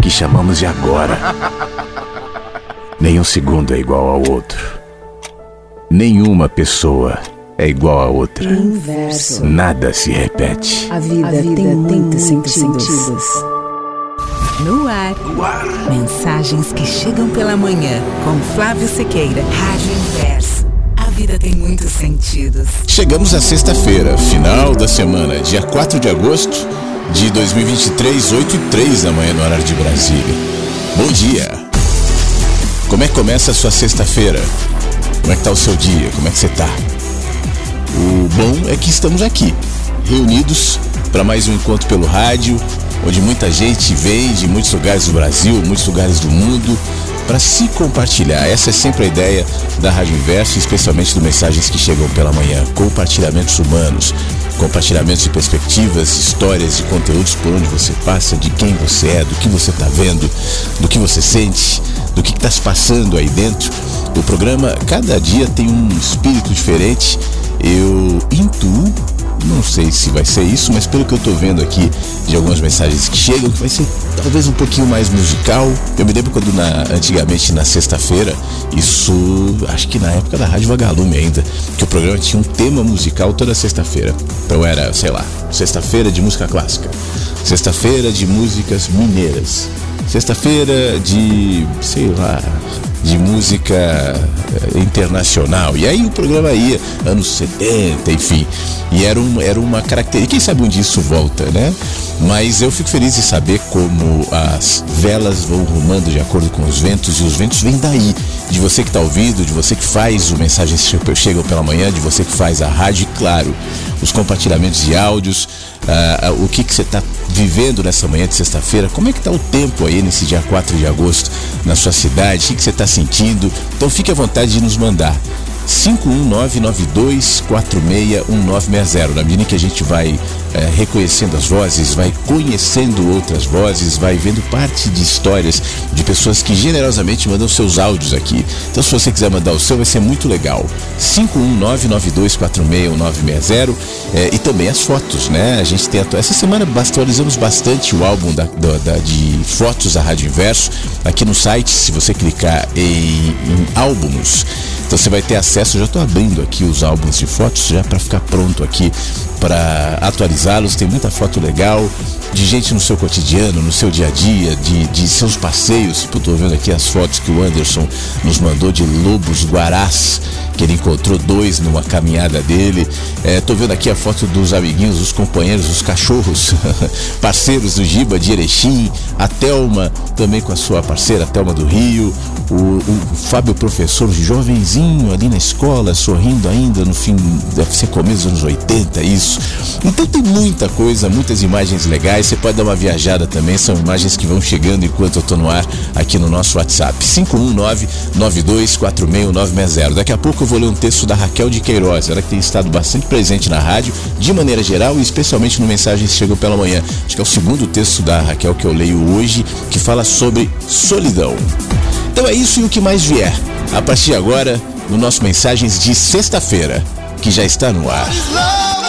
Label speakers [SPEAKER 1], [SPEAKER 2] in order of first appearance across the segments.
[SPEAKER 1] Que chamamos de agora. Nenhum segundo é igual ao outro. Nenhuma pessoa é igual a outra.
[SPEAKER 2] Inverso.
[SPEAKER 1] Nada se repete.
[SPEAKER 2] A vida, a vida tem, muitos sentidos. sentidos.
[SPEAKER 3] No ar. no ar. Mensagens que chegam pela manhã. Com Flávio Sequeira. Rádio Inverso. A vida tem muitos sentidos.
[SPEAKER 4] Chegamos à sexta-feira, final da semana, dia 4 de agosto de 2023, 8 e 3 da manhã no horário de Brasília. Bom dia! Como é que começa a sua sexta-feira? Como é que tá o seu dia? Como é que você tá? O bom é que estamos aqui, reunidos para mais um encontro pelo rádio, onde muita gente vem de muitos lugares do Brasil, muitos lugares do mundo, para se compartilhar. Essa é sempre a ideia da Rádio Inverso, especialmente do Mensagens que Chegam pela Manhã, compartilhamentos humanos compartilhamentos de perspectivas, histórias e conteúdos por onde você passa, de quem você é, do que você está vendo, do que você sente, do que está se passando aí dentro. O programa, cada dia tem um espírito diferente. Eu intuo não sei se vai ser isso, mas pelo que eu tô vendo aqui de algumas mensagens que chegam, que vai ser talvez um pouquinho mais musical. Eu me lembro quando na, antigamente na sexta-feira, isso acho que na época da Rádio Vagalume ainda, que o programa tinha um tema musical toda sexta-feira. Então era, sei lá, sexta-feira de música clássica, sexta-feira de músicas mineiras, sexta-feira de, sei lá, de música eh, internacional. E aí o programa ia, anos 70, enfim. E era, um, era uma característica. Quem sabe onde isso volta, né? Mas eu fico feliz de saber como as velas vão rumando de acordo com os ventos, e os ventos vêm daí. De você que está ouvindo, de você que faz o Mensagens Chegam pela Manhã, de você que faz a rádio, e claro, os compartilhamentos de áudios, uh, o que, que você está vivendo nessa manhã de sexta-feira, como é que está o tempo aí nesse dia 4 de agosto na sua cidade, o que, que você está sentindo. Então fique à vontade de nos mandar. 51992461960. Na medida que a gente vai é, reconhecendo as vozes, vai conhecendo outras vozes, vai vendo parte de histórias de pessoas que generosamente mandam seus áudios aqui. Então, se você quiser mandar o seu, vai ser muito legal. 51992461960 é, e também as fotos, né? A gente tem essa semana atualizamos bastante o álbum da, da, da, de fotos da Rádio Inverso aqui no site. Se você clicar em, em álbuns, então você vai ter acesso. Eu já estou abrindo aqui os álbuns de fotos já para ficar pronto aqui para atualizá-los. Tem muita foto legal de gente no seu cotidiano, no seu dia a dia, de, de seus passeios. Estou vendo aqui as fotos que o Anderson nos mandou de lobos guarás, que ele encontrou dois numa caminhada dele. Estou é, vendo aqui a foto dos amiguinhos, os companheiros, os cachorros, parceiros do Giba de Erechim, a Telma também com a sua parceira, a Telma do Rio, o, o Fábio professor jovenzinho ali na escola, sorrindo ainda no fim, deve ser começo dos anos 80, isso. Então tem muita coisa, muitas imagens legais você pode dar uma viajada também, são imagens que vão chegando enquanto eu estou no ar aqui no nosso WhatsApp. 519-9246-960. Daqui a pouco eu vou ler um texto da Raquel de Queiroz, ela que tem estado bastante presente na rádio, de maneira geral e especialmente no Mensagens que Chegam pela Manhã. Acho que é o segundo texto da Raquel que eu leio hoje, que fala sobre solidão. Então é isso e o que mais vier. A partir de agora, no nosso Mensagens de sexta-feira, que já está no ar.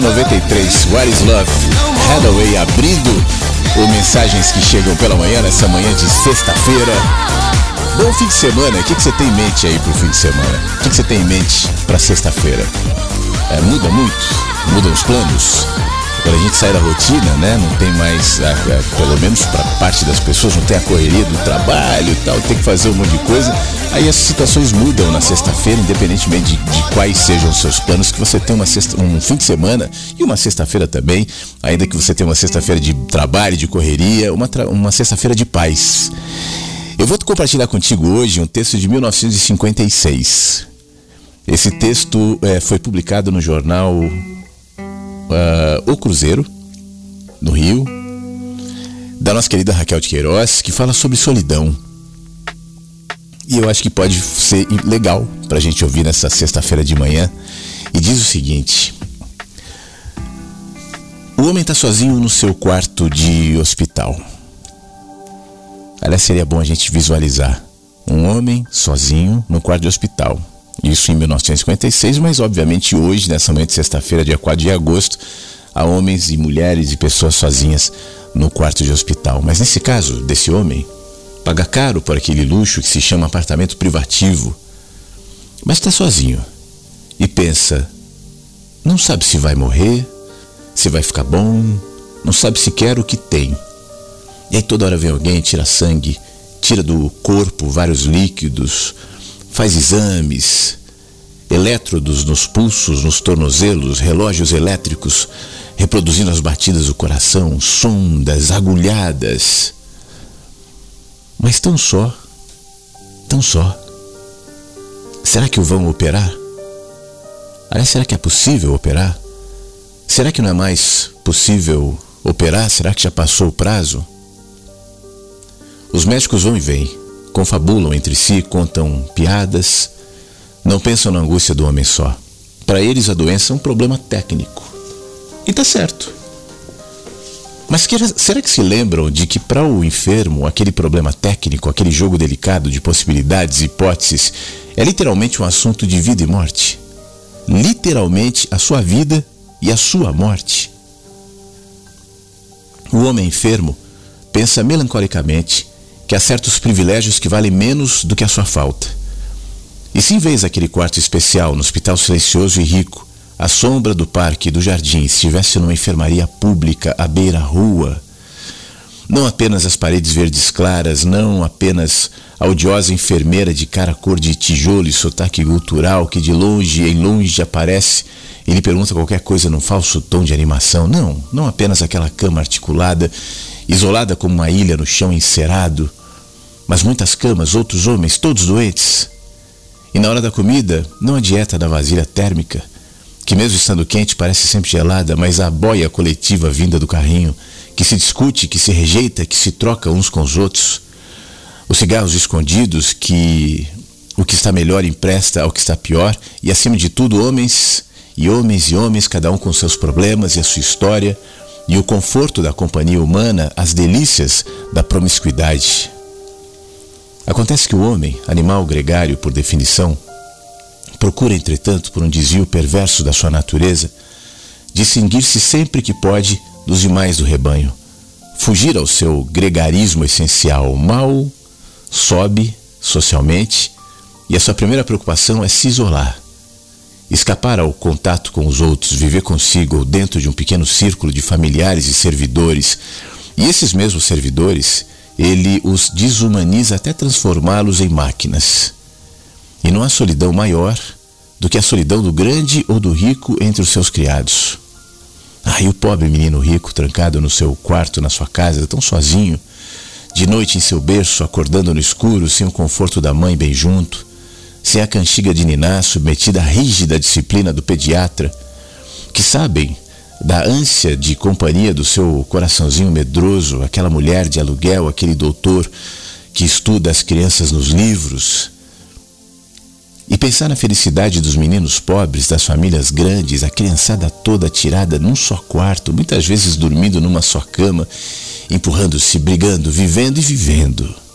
[SPEAKER 4] 1993, What is Love? Hathaway abrindo o Mensagens que Chegam pela Manhã, nessa manhã de sexta-feira. Bom fim de semana, o que, que você tem em mente aí pro fim de semana? O que, que você tem em mente pra sexta-feira? É, muda muito? Mudam os planos? Quando a gente sai da rotina, né? Não tem mais, a, a, pelo menos para parte das pessoas, não tem a correria do trabalho e tal, tem que fazer um monte de coisa. Aí as situações mudam na sexta-feira, independentemente de, de, quais sejam os seus planos, que você tem uma sexta, um fim de semana e uma sexta-feira também, ainda que você tenha uma sexta-feira de trabalho, de correria, uma, uma sexta-feira de paz. Eu vou compartilhar contigo hoje um texto de 1956. Esse texto é, foi publicado no jornal uh, O Cruzeiro, no Rio, da nossa querida Raquel de Queiroz, que fala sobre solidão. E eu acho que pode ser legal para a gente ouvir nessa sexta-feira de manhã. E diz o seguinte: O homem está sozinho no seu quarto de hospital. Aliás, seria bom a gente visualizar um homem sozinho no quarto de hospital. Isso em 1956, mas obviamente hoje, nessa manhã de sexta-feira, dia 4 de agosto, há homens e mulheres e pessoas sozinhas no quarto de hospital. Mas nesse caso, desse homem, paga caro por aquele luxo que se chama apartamento privativo. Mas está sozinho e pensa: não sabe se vai morrer, se vai ficar bom, não sabe sequer o que tem. E aí toda hora vem alguém, tira sangue, tira do corpo vários líquidos, faz exames, elétrodos nos pulsos, nos tornozelos, relógios elétricos reproduzindo as batidas do coração, sondas, agulhadas. Mas tão só, tão só. Será que o vão operar? Aliás, será que é possível operar? Será que não é mais possível operar? Será que já passou o prazo? Os médicos vão e vêm, confabulam entre si, contam piadas, não pensam na angústia do homem só. Para eles, a doença é um problema técnico. E tá certo. Mas que, será que se lembram de que para o enfermo, aquele problema técnico, aquele jogo delicado de possibilidades e hipóteses, é literalmente um assunto de vida e morte? Literalmente a sua vida e a sua morte. O homem enfermo pensa melancolicamente que há certos privilégios que valem menos do que a sua falta. E se em vez daquele quarto especial no hospital silencioso e rico, a sombra do parque do jardim estivesse numa enfermaria pública à beira-rua, não apenas as paredes verdes claras, não apenas a odiosa enfermeira de cara cor de tijolo e sotaque cultural que de longe em longe aparece e lhe pergunta qualquer coisa num falso tom de animação. Não, não apenas aquela cama articulada, isolada como uma ilha no chão encerado, mas muitas camas, outros homens, todos doentes. E na hora da comida, não a dieta da vasilha térmica, que mesmo estando quente parece sempre gelada, mas a boia coletiva vinda do carrinho, que se discute, que se rejeita, que se troca uns com os outros. Os cigarros escondidos, que o que está melhor empresta ao que está pior, e acima de tudo, homens e homens e homens, cada um com seus problemas e a sua história, e o conforto da companhia humana, as delícias da promiscuidade. Acontece que o homem, animal gregário por definição, procura, entretanto, por um desvio perverso da sua natureza, distinguir-se sempre que pode dos demais do rebanho, fugir ao seu gregarismo essencial. Mal sobe socialmente e a sua primeira preocupação é se isolar, escapar ao contato com os outros, viver consigo ou dentro de um pequeno círculo de familiares e servidores. E esses mesmos servidores ele os desumaniza até transformá-los em máquinas. E não há solidão maior do que a solidão do grande ou do rico entre os seus criados. Ah, e o pobre menino rico, trancado no seu quarto, na sua casa, tão sozinho, de noite em seu berço, acordando no escuro, sem o conforto da mãe bem junto, sem a cantiga de Niná, submetida à rígida disciplina do pediatra, que sabem da ânsia de companhia do seu coraçãozinho medroso, aquela mulher de aluguel, aquele doutor que estuda as crianças nos livros. E pensar na felicidade dos meninos pobres, das famílias grandes, a criançada toda tirada num só quarto, muitas vezes dormindo numa só cama, empurrando-se, brigando, vivendo e vivendo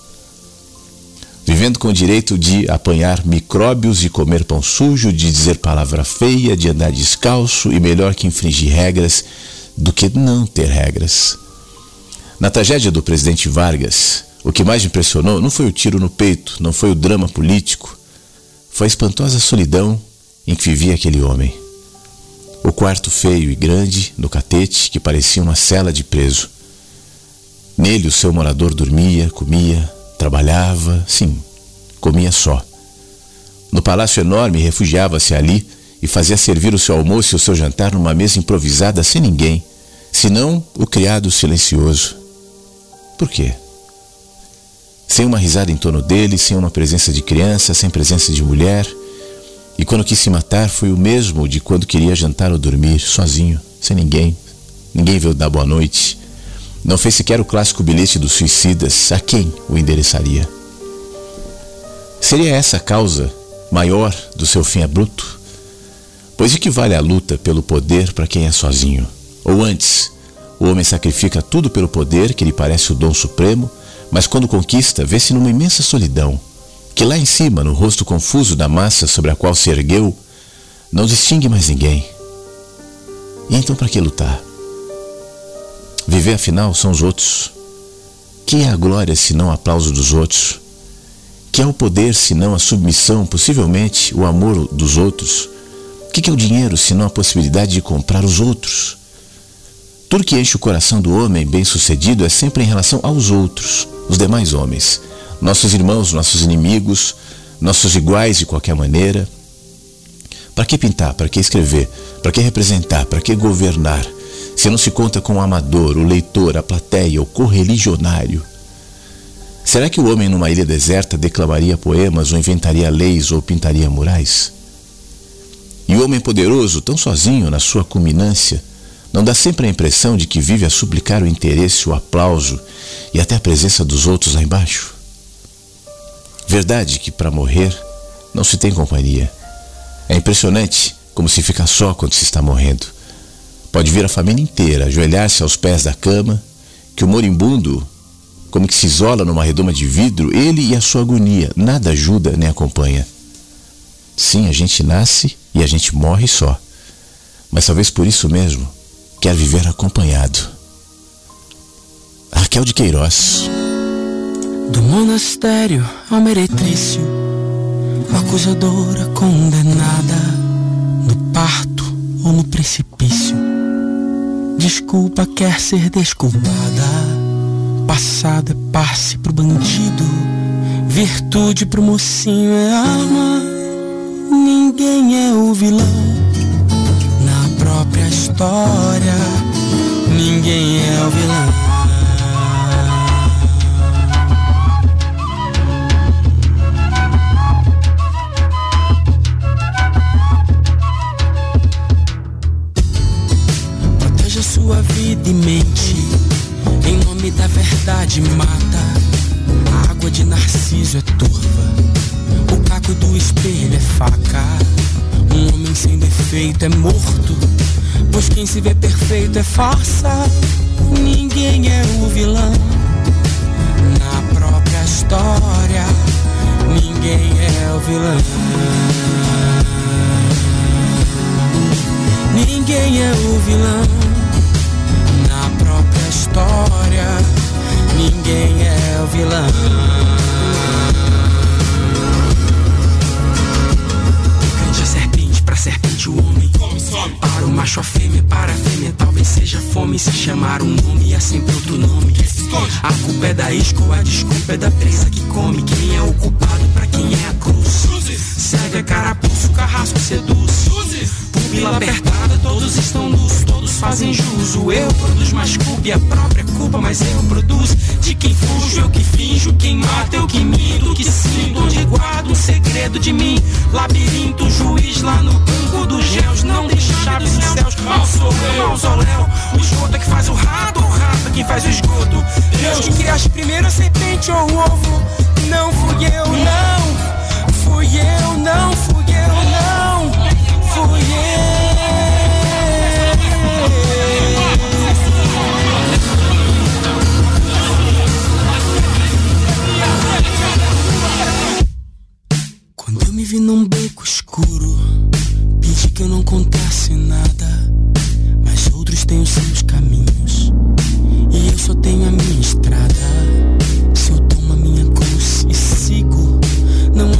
[SPEAKER 4] vivendo com o direito de apanhar micróbios, de comer pão sujo, de dizer palavra feia, de andar descalço e melhor que infringir regras do que não ter regras. Na tragédia do presidente Vargas, o que mais impressionou não foi o tiro no peito, não foi o drama político, foi a espantosa solidão em que vivia aquele homem. O quarto feio e grande, no catete, que parecia uma cela de preso. Nele o seu morador dormia, comia, Trabalhava, sim, comia só. No palácio enorme, refugiava-se ali e fazia servir o seu almoço e o seu jantar numa mesa improvisada sem ninguém, senão o criado silencioso. Por quê? Sem uma risada em torno dele, sem uma presença de criança, sem presença de mulher. E quando quis se matar foi o mesmo de quando queria jantar ou dormir, sozinho, sem ninguém. Ninguém veio dar boa noite. Não fez sequer o clássico bilhete dos suicidas. A quem o endereçaria? Seria essa a causa maior do seu fim abrupto? Pois equivale a luta pelo poder para quem é sozinho. Ou antes, o homem sacrifica tudo pelo poder, que lhe parece o dom supremo, mas quando conquista, vê-se numa imensa solidão, que lá em cima, no rosto confuso da massa sobre a qual se ergueu, não distingue mais ninguém. E então para que lutar? Viver, afinal, são os outros. Que é a glória senão o aplauso dos outros? Que é o poder senão a submissão, possivelmente o amor dos outros? O que é o dinheiro senão a possibilidade de comprar os outros? Tudo que enche o coração do homem bem-sucedido é sempre em relação aos outros, os demais homens, nossos irmãos, nossos inimigos, nossos iguais de qualquer maneira. Para que pintar? Para que escrever? Para que representar? Para que governar? Se não se conta com o amador, o leitor, a plateia, o correligionário. Será que o homem numa ilha deserta declamaria poemas ou inventaria leis ou pintaria murais? E o homem poderoso, tão sozinho na sua culminância, não dá sempre a impressão de que vive a suplicar o interesse, o aplauso e até a presença dos outros lá embaixo? Verdade que para morrer não se tem companhia. É impressionante como se fica só quando se está morrendo. Pode vir a família inteira ajoelhar-se aos pés da cama, que o moribundo, como que se isola numa redoma de vidro, ele e a sua agonia, nada ajuda nem acompanha. Sim, a gente nasce e a gente morre só. Mas talvez por isso mesmo quer viver acompanhado. Raquel de Queiroz.
[SPEAKER 1] Do monastério ao meretrício, acusadora condenada, no parto ou no precipício. Desculpa quer ser desculpada, passado é passe pro bandido, virtude pro mocinho é alma, ninguém é o vilão própria história. Ninguém é o vilão. Sua vida e mente. Em nome da verdade, mata. A água de narciso é turva. O caco do espelho é faca. Um homem sem defeito é morto, pois quem se vê perfeito é farsa. Ninguém é o vilão na própria história. Ninguém é o vilão. Ninguém é o vilão história. Ninguém é o vilão. serpente o homem. Para o macho a fêmea, para a fêmea talvez seja fome. Se chamar um nome é sempre outro nome. A culpa é da isca ou a desculpa é da presa que come. Quem é o culpado pra quem é a cruz? Segue a carapuço, carrasco seduz. Pupila apertada, todos estão nus, todos fazem jus. O eu produz mais culpa e a própria culpa, mas eu produzo. De quem fujo, eu que finjo, quem mata, eu que minto, que sinto, onde guardo um segredo de mim. Labirinto, juiz lá no banco dos réus, não deixa chaves nos céus. Mausoléu, mausoléu, o esgoto é que faz o rato, o rato é que faz o esgoto. Deus que criaste primeiro a serpente ou o ovo, não fui eu, não. Fui eu, não fui Eu vi num beco escuro, pedi que eu não contasse nada. Mas outros têm os seus caminhos, e eu só tenho a minha estrada.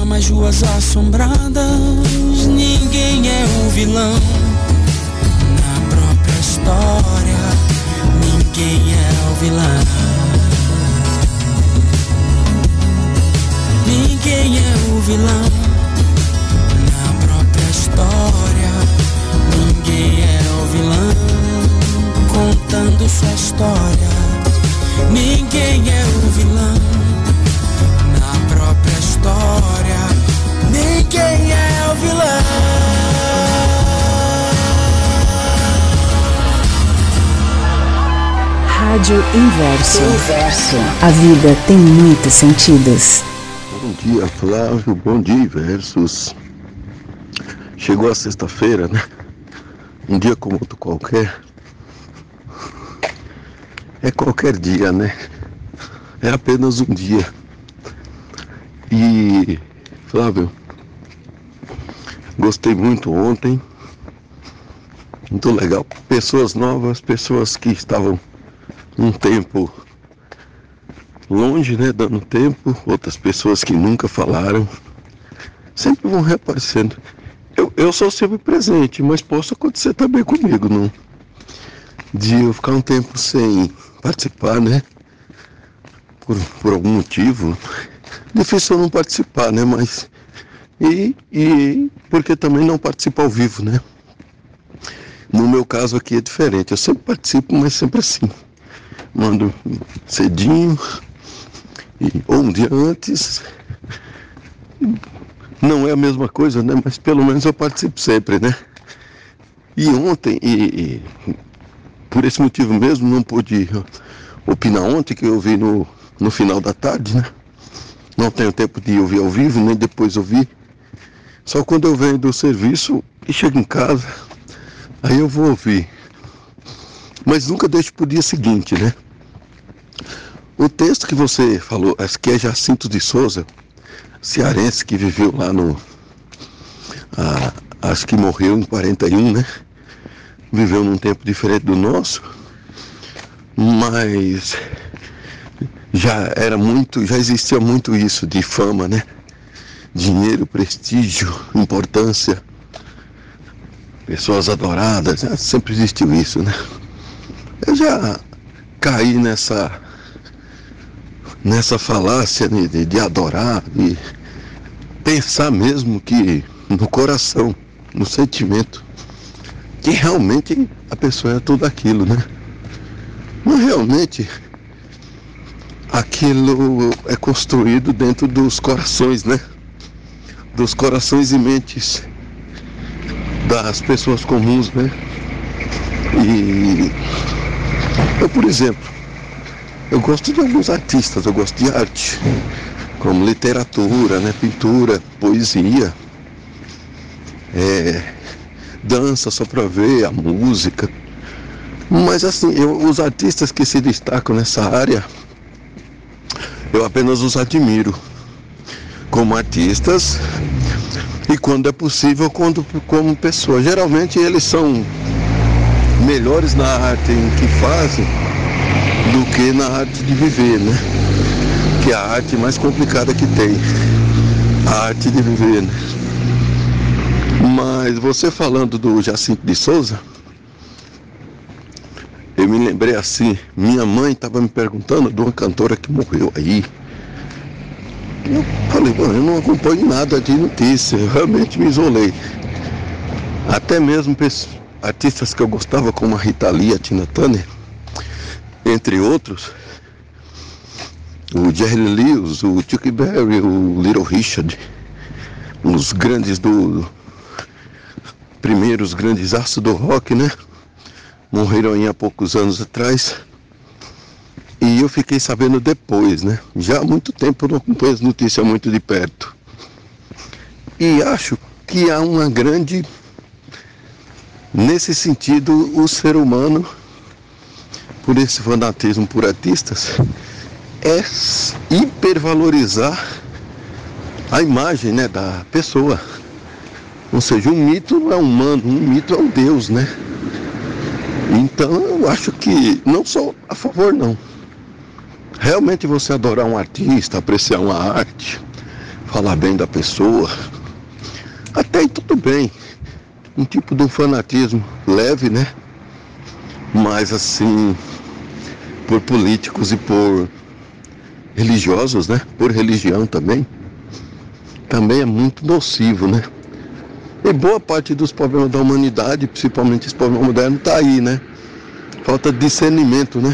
[SPEAKER 1] mais ruas assombradas. Ninguém é o vilão na própria história. Ninguém é o vilão. Ninguém é o vilão sua história. Ninguém é o vilão própria história. Ninguém é o vilão.
[SPEAKER 2] Rádio Inverso. Inverso. A vida tem muitos sentidos.
[SPEAKER 5] Bom dia, Flávio. Bom dia, Versos. Chegou a sexta-feira, né? Um dia como outro qualquer. É qualquer dia, né? É apenas um dia. E, Flávio, gostei muito ontem. Muito legal. Pessoas novas, pessoas que estavam um tempo longe, né, dando tempo, outras pessoas que nunca falaram, sempre vão reaparecendo. Eu, eu sou sempre presente, mas posso acontecer também comigo, não? De eu ficar um tempo sem participar, né? Por, por algum motivo. Difícil não participar, né? Mas. E, e porque também não participo ao vivo, né? No meu caso aqui é diferente. Eu sempre participo, mas sempre assim. Mando cedinho, e, ou um dia antes. Não é a mesma coisa, né? Mas pelo menos eu participo sempre, né? E ontem, e, e por esse motivo mesmo, não pude opinar ontem, que eu vi no, no final da tarde, né? Não tenho tempo de ouvir ao vivo, nem depois ouvir. Só quando eu venho do serviço e chego em casa, aí eu vou ouvir. Mas nunca deixo para o dia seguinte, né? O texto que você falou, acho que é Jacinto de Souza, cearense que viveu lá no. Ah, acho que morreu em 41, né? Viveu num tempo diferente do nosso, mas já era muito, já existia muito isso de fama, né? Dinheiro, prestígio, importância, pessoas adoradas, sempre existiu isso, né? Eu já caí nessa nessa falácia de, de, de adorar, de pensar mesmo que no coração, no sentimento, que realmente a pessoa é tudo aquilo, né? Mas realmente aquilo é construído dentro dos corações, né? Dos corações e mentes das pessoas comuns, né? E eu, por exemplo, eu gosto de alguns artistas, eu gosto de arte, como literatura, né, pintura, poesia, é, dança só para ver, a música. Mas assim, eu, os artistas que se destacam nessa área, eu apenas os admiro como artistas e quando é possível, quando, como pessoa. Geralmente eles são melhores na arte em que fazem do que na arte de viver, né? Que é a arte mais complicada que tem. A arte de viver, né? Mas você falando do Jacinto de Souza, eu me lembrei assim, minha mãe estava me perguntando de uma cantora que morreu aí. Eu falei, bom, eu não acompanho nada de notícia, eu realmente me isolei. Até mesmo artistas que eu gostava, como a Rita Lee, a Tina Turner, entre outros, o Jerry Lewis, o Chuck Berry, o Little Richard, os grandes do. Primeiros grandes astros do rock, né? Morreram aí há poucos anos atrás. E eu fiquei sabendo depois, né? Já há muito tempo eu não acompanho as notícias muito de perto. E acho que há uma grande. Nesse sentido, o ser humano por esse fanatismo por artistas é hipervalorizar a imagem né, da pessoa. Ou seja, um mito não é humano, um mito é um Deus, né? Então eu acho que não sou a favor não. Realmente você adorar um artista, apreciar uma arte, falar bem da pessoa, até aí tudo bem. Um tipo de um fanatismo leve, né? Mas assim, por políticos e por religiosos, né? Por religião também, também é muito nocivo, né? E boa parte dos problemas da humanidade, principalmente esse problema moderno, está aí, né? Falta de discernimento, né?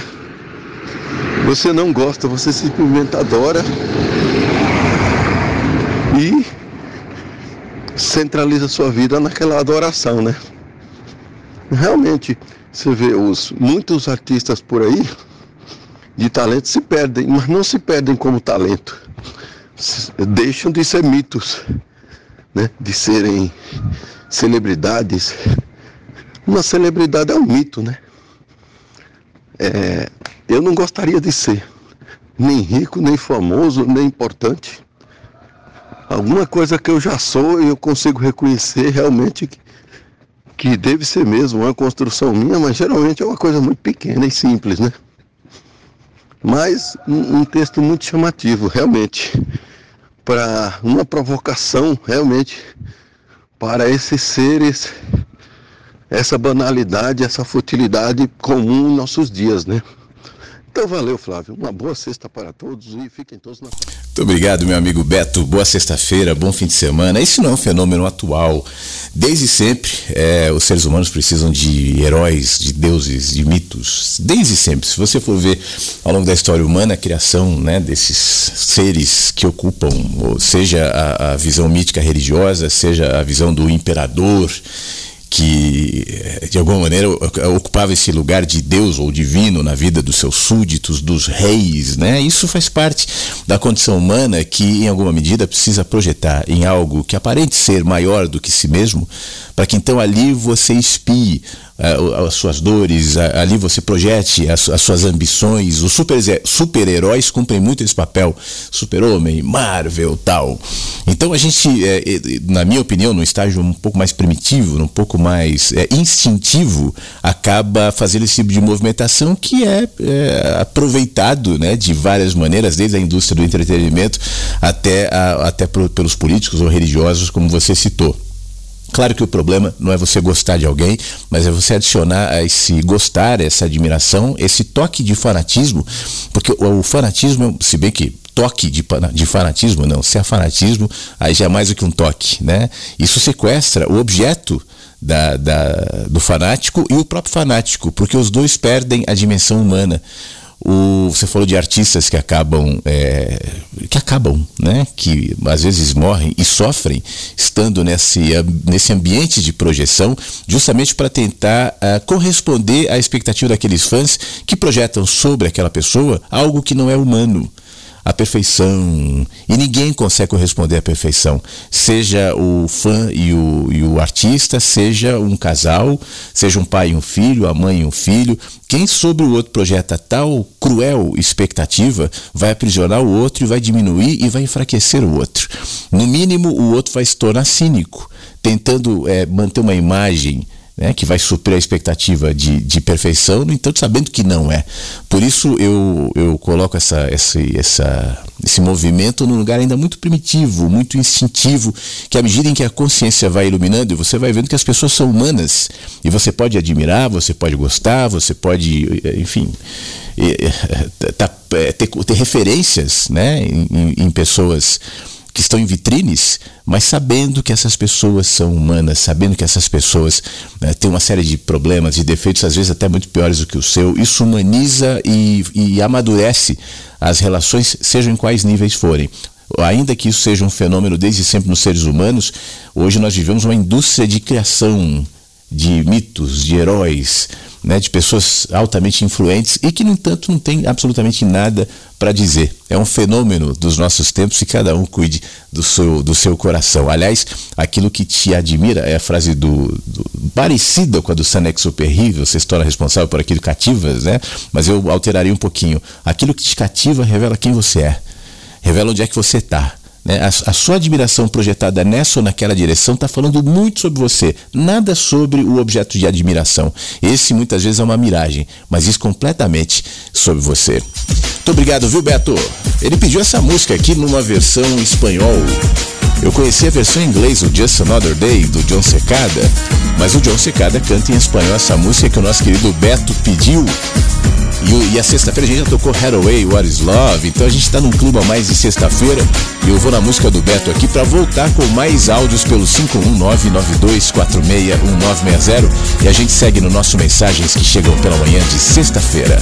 [SPEAKER 5] Você não gosta, você simplesmente adora e centraliza sua vida naquela adoração, né? Realmente, você vê os muitos artistas por aí de talento se perdem, mas não se perdem como talento. Deixam de ser mitos, né? de serem celebridades. Uma celebridade é um mito, né? É, eu não gostaria de ser nem rico, nem famoso, nem importante. Alguma coisa que eu já sou e eu consigo reconhecer realmente que, que deve ser mesmo uma construção minha, mas geralmente é uma coisa muito pequena e simples, né? Mas um, um texto muito chamativo, realmente, para uma provocação, realmente, para esses seres, essa banalidade, essa futilidade comum em nossos dias, né? Então valeu, Flávio. Uma boa sexta para todos e fiquem todos na paz.
[SPEAKER 4] Muito obrigado, meu amigo Beto. Boa sexta-feira, bom fim de semana. Esse não é um fenômeno atual. Desde sempre, é, os seres humanos precisam de heróis, de deuses, de mitos. Desde sempre. Se você for ver ao longo da história humana, a criação né, desses seres que ocupam, seja a, a visão mítica religiosa, seja a visão do imperador que de alguma maneira ocupava esse lugar de Deus ou divino na vida dos seus súditos, dos reis, né? Isso faz parte da condição humana que em alguma medida precisa projetar em algo que aparente ser maior do que si mesmo, para que então ali você espie as suas dores, ali você projete as, as suas ambições. Os super-heróis super cumprem muito esse papel, super-homem, Marvel, tal. Então a gente, é, na minha opinião, num estágio um pouco mais primitivo, um pouco mais é, instintivo, acaba fazendo esse tipo de movimentação que é, é aproveitado né, de várias maneiras, desde a indústria do entretenimento até, até pelos políticos ou religiosos, como você citou. Claro que o problema não é você gostar de alguém, mas é você adicionar a esse gostar, essa admiração, esse toque de fanatismo, porque o, o fanatismo, se bem que toque de, de fanatismo, não, se é fanatismo, aí já é mais do que um toque, né? Isso sequestra o objeto da, da, do fanático e o próprio fanático, porque os dois perdem a dimensão humana. O, você falou de artistas que acabam, é, que acabam, né? Que às vezes morrem e sofrem estando nesse, nesse ambiente de projeção, justamente para tentar uh, corresponder à expectativa daqueles fãs que projetam sobre aquela pessoa algo que não é humano a perfeição. E ninguém consegue corresponder à perfeição. Seja o fã e o, e o artista, seja um casal, seja um pai e um filho, a mãe e um filho. Quem sobre o outro projeta tal cruel expectativa vai aprisionar o outro e vai diminuir e vai enfraquecer o outro. No mínimo, o outro vai se tornar cínico, tentando é, manter uma imagem né, que vai suprir a expectativa de, de perfeição, no entanto, sabendo que não é. Por isso eu, eu coloco essa, esse, essa, esse movimento num lugar ainda muito primitivo, muito instintivo, que à medida em que a consciência vai iluminando, você vai vendo que as pessoas são humanas e você pode admirar, você pode gostar, você pode, enfim, tá, ter, ter referências né, em, em pessoas que estão em vitrines, mas sabendo que essas pessoas são humanas, sabendo que essas pessoas né, têm uma série de problemas e defeitos, às vezes até muito piores do que o seu, isso humaniza e, e amadurece as relações, sejam em quais níveis forem. Ainda que isso seja um fenômeno desde sempre nos seres humanos, hoje nós vivemos uma indústria de criação de mitos, de heróis, né, de pessoas altamente influentes e que, no entanto, não tem absolutamente nada para dizer. É um fenômeno dos nossos tempos e cada um cuide do seu, do seu coração. Aliás, aquilo que te admira é a frase do, do parecida com a do Sanex-Superri, você se torna responsável por aquilo que cativas, né? Mas eu alteraria um pouquinho. Aquilo que te cativa revela quem você é, revela onde é que você está. Né? A, a, sua admiração projetada nessa ou naquela direção está falando muito sobre você, nada sobre o objeto de admiração. Esse muitas vezes é uma miragem, mas isso completamente sobre você. Muito obrigado, viu, Beto? Ele pediu essa música aqui numa versão espanhol. Eu conheci a versão em inglês, o Just Another Day, do John Secada, mas o John Secada canta em espanhol essa música que o nosso querido Beto pediu. E, e a sexta-feira a gente já tocou Hathaway, What is Love, então a gente está num clima mais de sexta-feira. E eu vou na música do Beto aqui para voltar com mais áudios pelo 51992461960 e a gente segue no nosso Mensagens que chegam pela manhã de sexta-feira.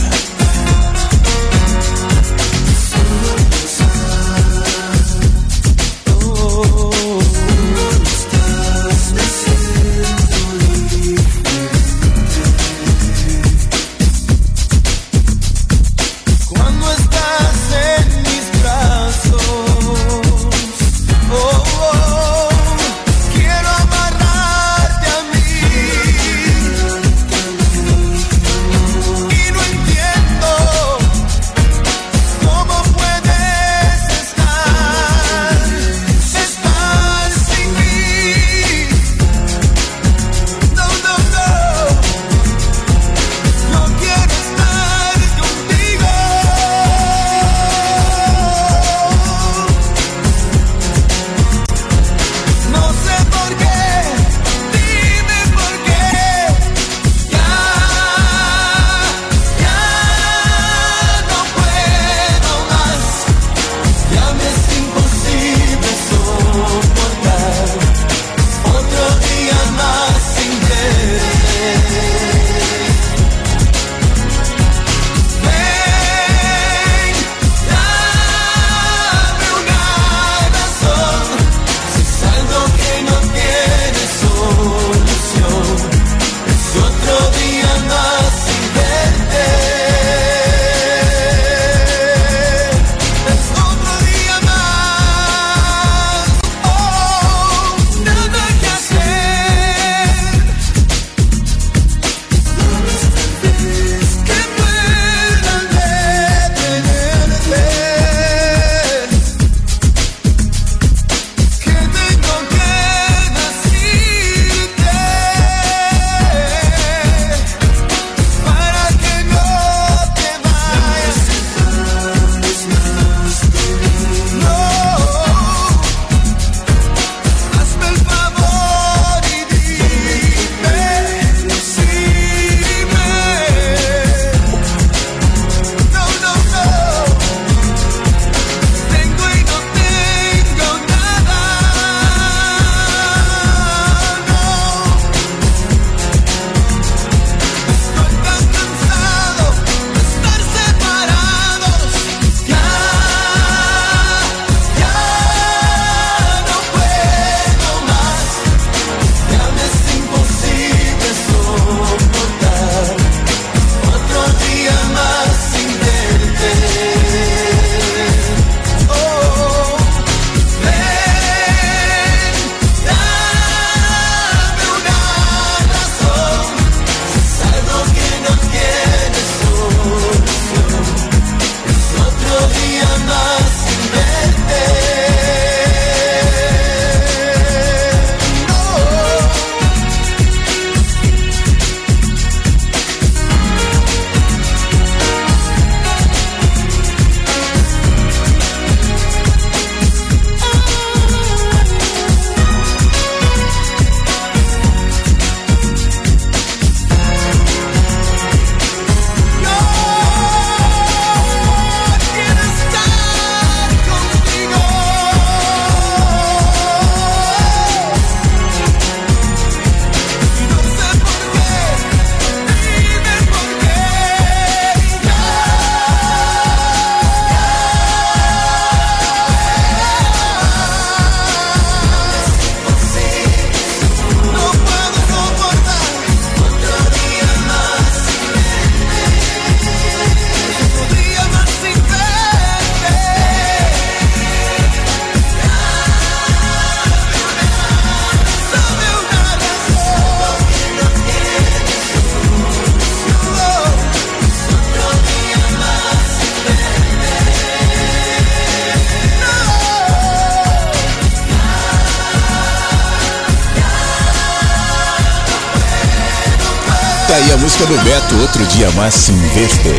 [SPEAKER 4] Música do Beto, outro dia mais investe.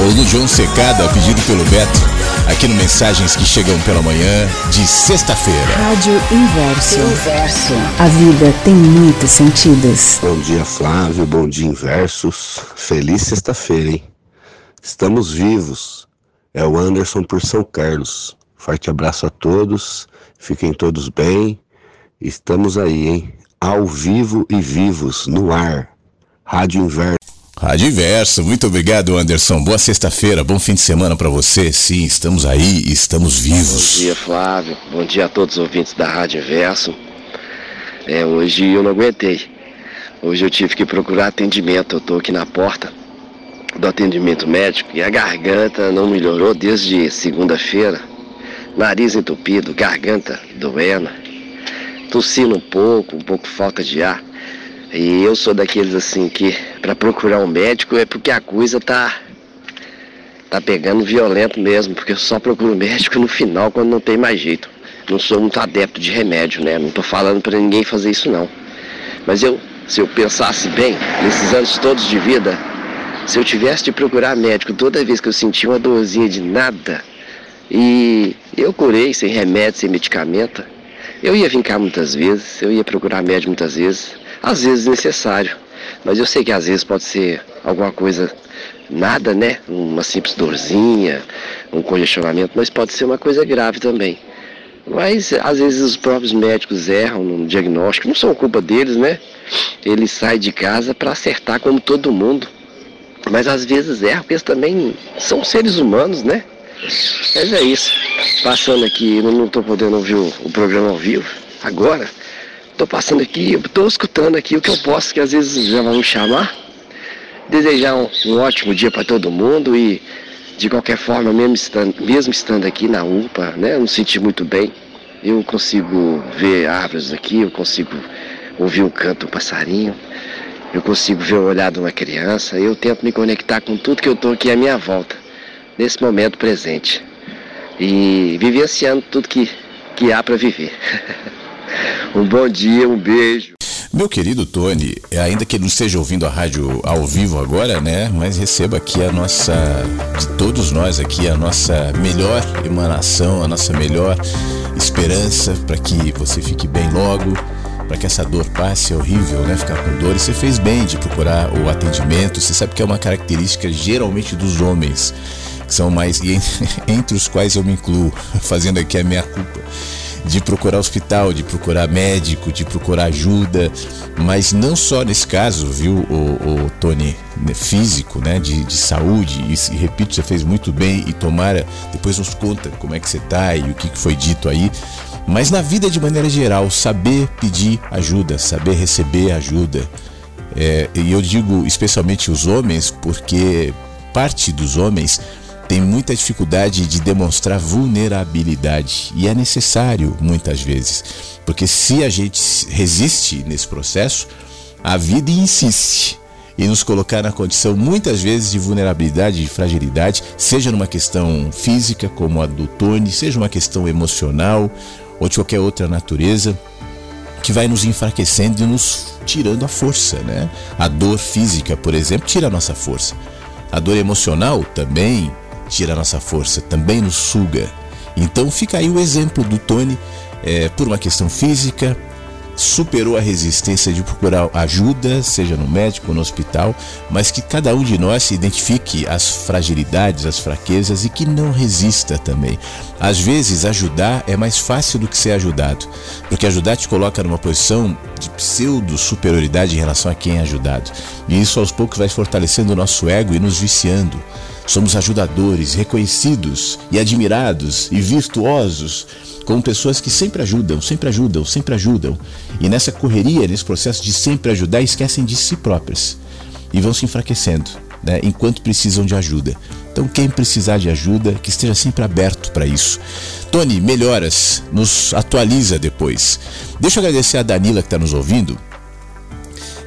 [SPEAKER 4] Ou do João Secada, pedido pelo Beto, aqui no Mensagens que Chegam pela Manhã, de sexta-feira.
[SPEAKER 2] Rádio Inverso. Inverso. A vida tem muitos sentidos.
[SPEAKER 6] Bom dia, Flávio. Bom dia, Inversos. Feliz sexta-feira, hein? Estamos vivos. É o Anderson por São Carlos. Forte abraço a todos. Fiquem todos bem. Estamos aí, hein? Ao vivo e vivos, no ar. Rádio Inverso.
[SPEAKER 4] Rádio Inverso, muito obrigado, Anderson. Boa sexta-feira, bom fim de semana para você. Sim, estamos aí, estamos vivos.
[SPEAKER 7] Bom dia, Flávio. Bom dia a todos os ouvintes da Rádio Inverso. É, hoje eu não aguentei. Hoje eu tive que procurar atendimento. Eu tô aqui na porta do atendimento médico e a garganta não melhorou desde segunda-feira. Nariz entupido, garganta doendo, tossindo um pouco, um pouco falta de ar. E eu sou daqueles assim que para procurar um médico é porque a coisa tá tá pegando violento mesmo, porque eu só procuro médico no final quando não tem mais jeito. Não sou muito adepto de remédio, né? Não tô falando para ninguém fazer isso não. Mas eu, se eu pensasse bem, nesses anos todos de vida, se eu tivesse de procurar médico toda vez que eu sentia uma dorzinha de nada, e eu curei sem remédio, sem medicamento, eu ia vir cá muitas vezes, eu ia procurar médico muitas vezes, às vezes necessário, mas eu sei que às vezes pode ser alguma coisa, nada, né? Uma simples dorzinha, um congestionamento, mas pode ser uma coisa grave também. Mas às vezes os próprios médicos erram no diagnóstico, não são culpa deles, né? Eles saem de casa para acertar como todo mundo. Mas às vezes erram, porque eles também são seres humanos, né? Mas é isso. Passando aqui, não estou podendo ouvir o, o, programa ao vivo agora. Estou passando aqui, estou escutando aqui o que eu posso, que às vezes já vão me chamar. Desejar um, um ótimo dia para todo mundo e de qualquer forma, mesmo estando, mesmo estando aqui na UPA, né, eu me senti muito bem. Eu consigo ver árvores aqui, eu consigo ouvir o canto do passarinho, eu consigo ver o olhar de uma criança, eu tento me conectar com tudo que eu estou aqui à minha volta, nesse momento presente. E vivenciando tudo que, que há para viver. um bom dia, um beijo.
[SPEAKER 4] Meu querido Tony, ainda que ele não esteja ouvindo a rádio ao vivo agora, né? Mas receba aqui a nossa, de todos nós aqui, a nossa melhor emanação, a nossa melhor esperança para que você fique bem logo, para que essa dor passe. É horrível, né? Ficar com dor. E você fez bem de procurar o atendimento. Você sabe que é uma característica geralmente dos homens, que são mais, entre os quais eu me incluo, fazendo aqui a minha culpa de procurar hospital, de procurar médico, de procurar ajuda, mas não só nesse caso, viu, o, o Tony, né, físico, né, de, de saúde, e, e, repito, você fez muito bem e tomara, depois nos conta como é que você tá e o que, que foi dito aí, mas na vida de maneira geral, saber pedir ajuda, saber receber ajuda, é, e eu digo especialmente os homens, porque parte dos homens tem muita dificuldade de demonstrar vulnerabilidade e é necessário muitas vezes, porque se a gente resiste nesse processo, a vida insiste e nos colocar na condição muitas vezes de vulnerabilidade, de fragilidade, seja numa questão física como a do Tony, seja uma questão emocional ou de qualquer outra natureza que vai nos enfraquecendo e nos tirando a força, né? A dor física, por exemplo, tira a nossa força. A dor emocional também tira a nossa força, também nos suga. Então fica aí o exemplo do Tony, é, por uma questão física, superou a resistência de procurar ajuda, seja no médico ou no hospital, mas que cada um de nós identifique as fragilidades, as fraquezas e que não resista também. Às vezes, ajudar é mais fácil do que ser ajudado, porque ajudar te coloca numa posição de pseudo-superioridade em relação a quem é ajudado. E isso aos poucos vai fortalecendo o nosso ego e nos viciando. Somos ajudadores, reconhecidos e admirados e virtuosos com pessoas que sempre ajudam, sempre ajudam, sempre ajudam. E nessa correria, nesse processo de sempre ajudar, esquecem de si próprias e vão se enfraquecendo, né, enquanto precisam de ajuda. Então, quem precisar de ajuda, que esteja sempre aberto para isso. Tony, melhoras, nos atualiza depois. Deixa eu agradecer a Danila que está nos ouvindo.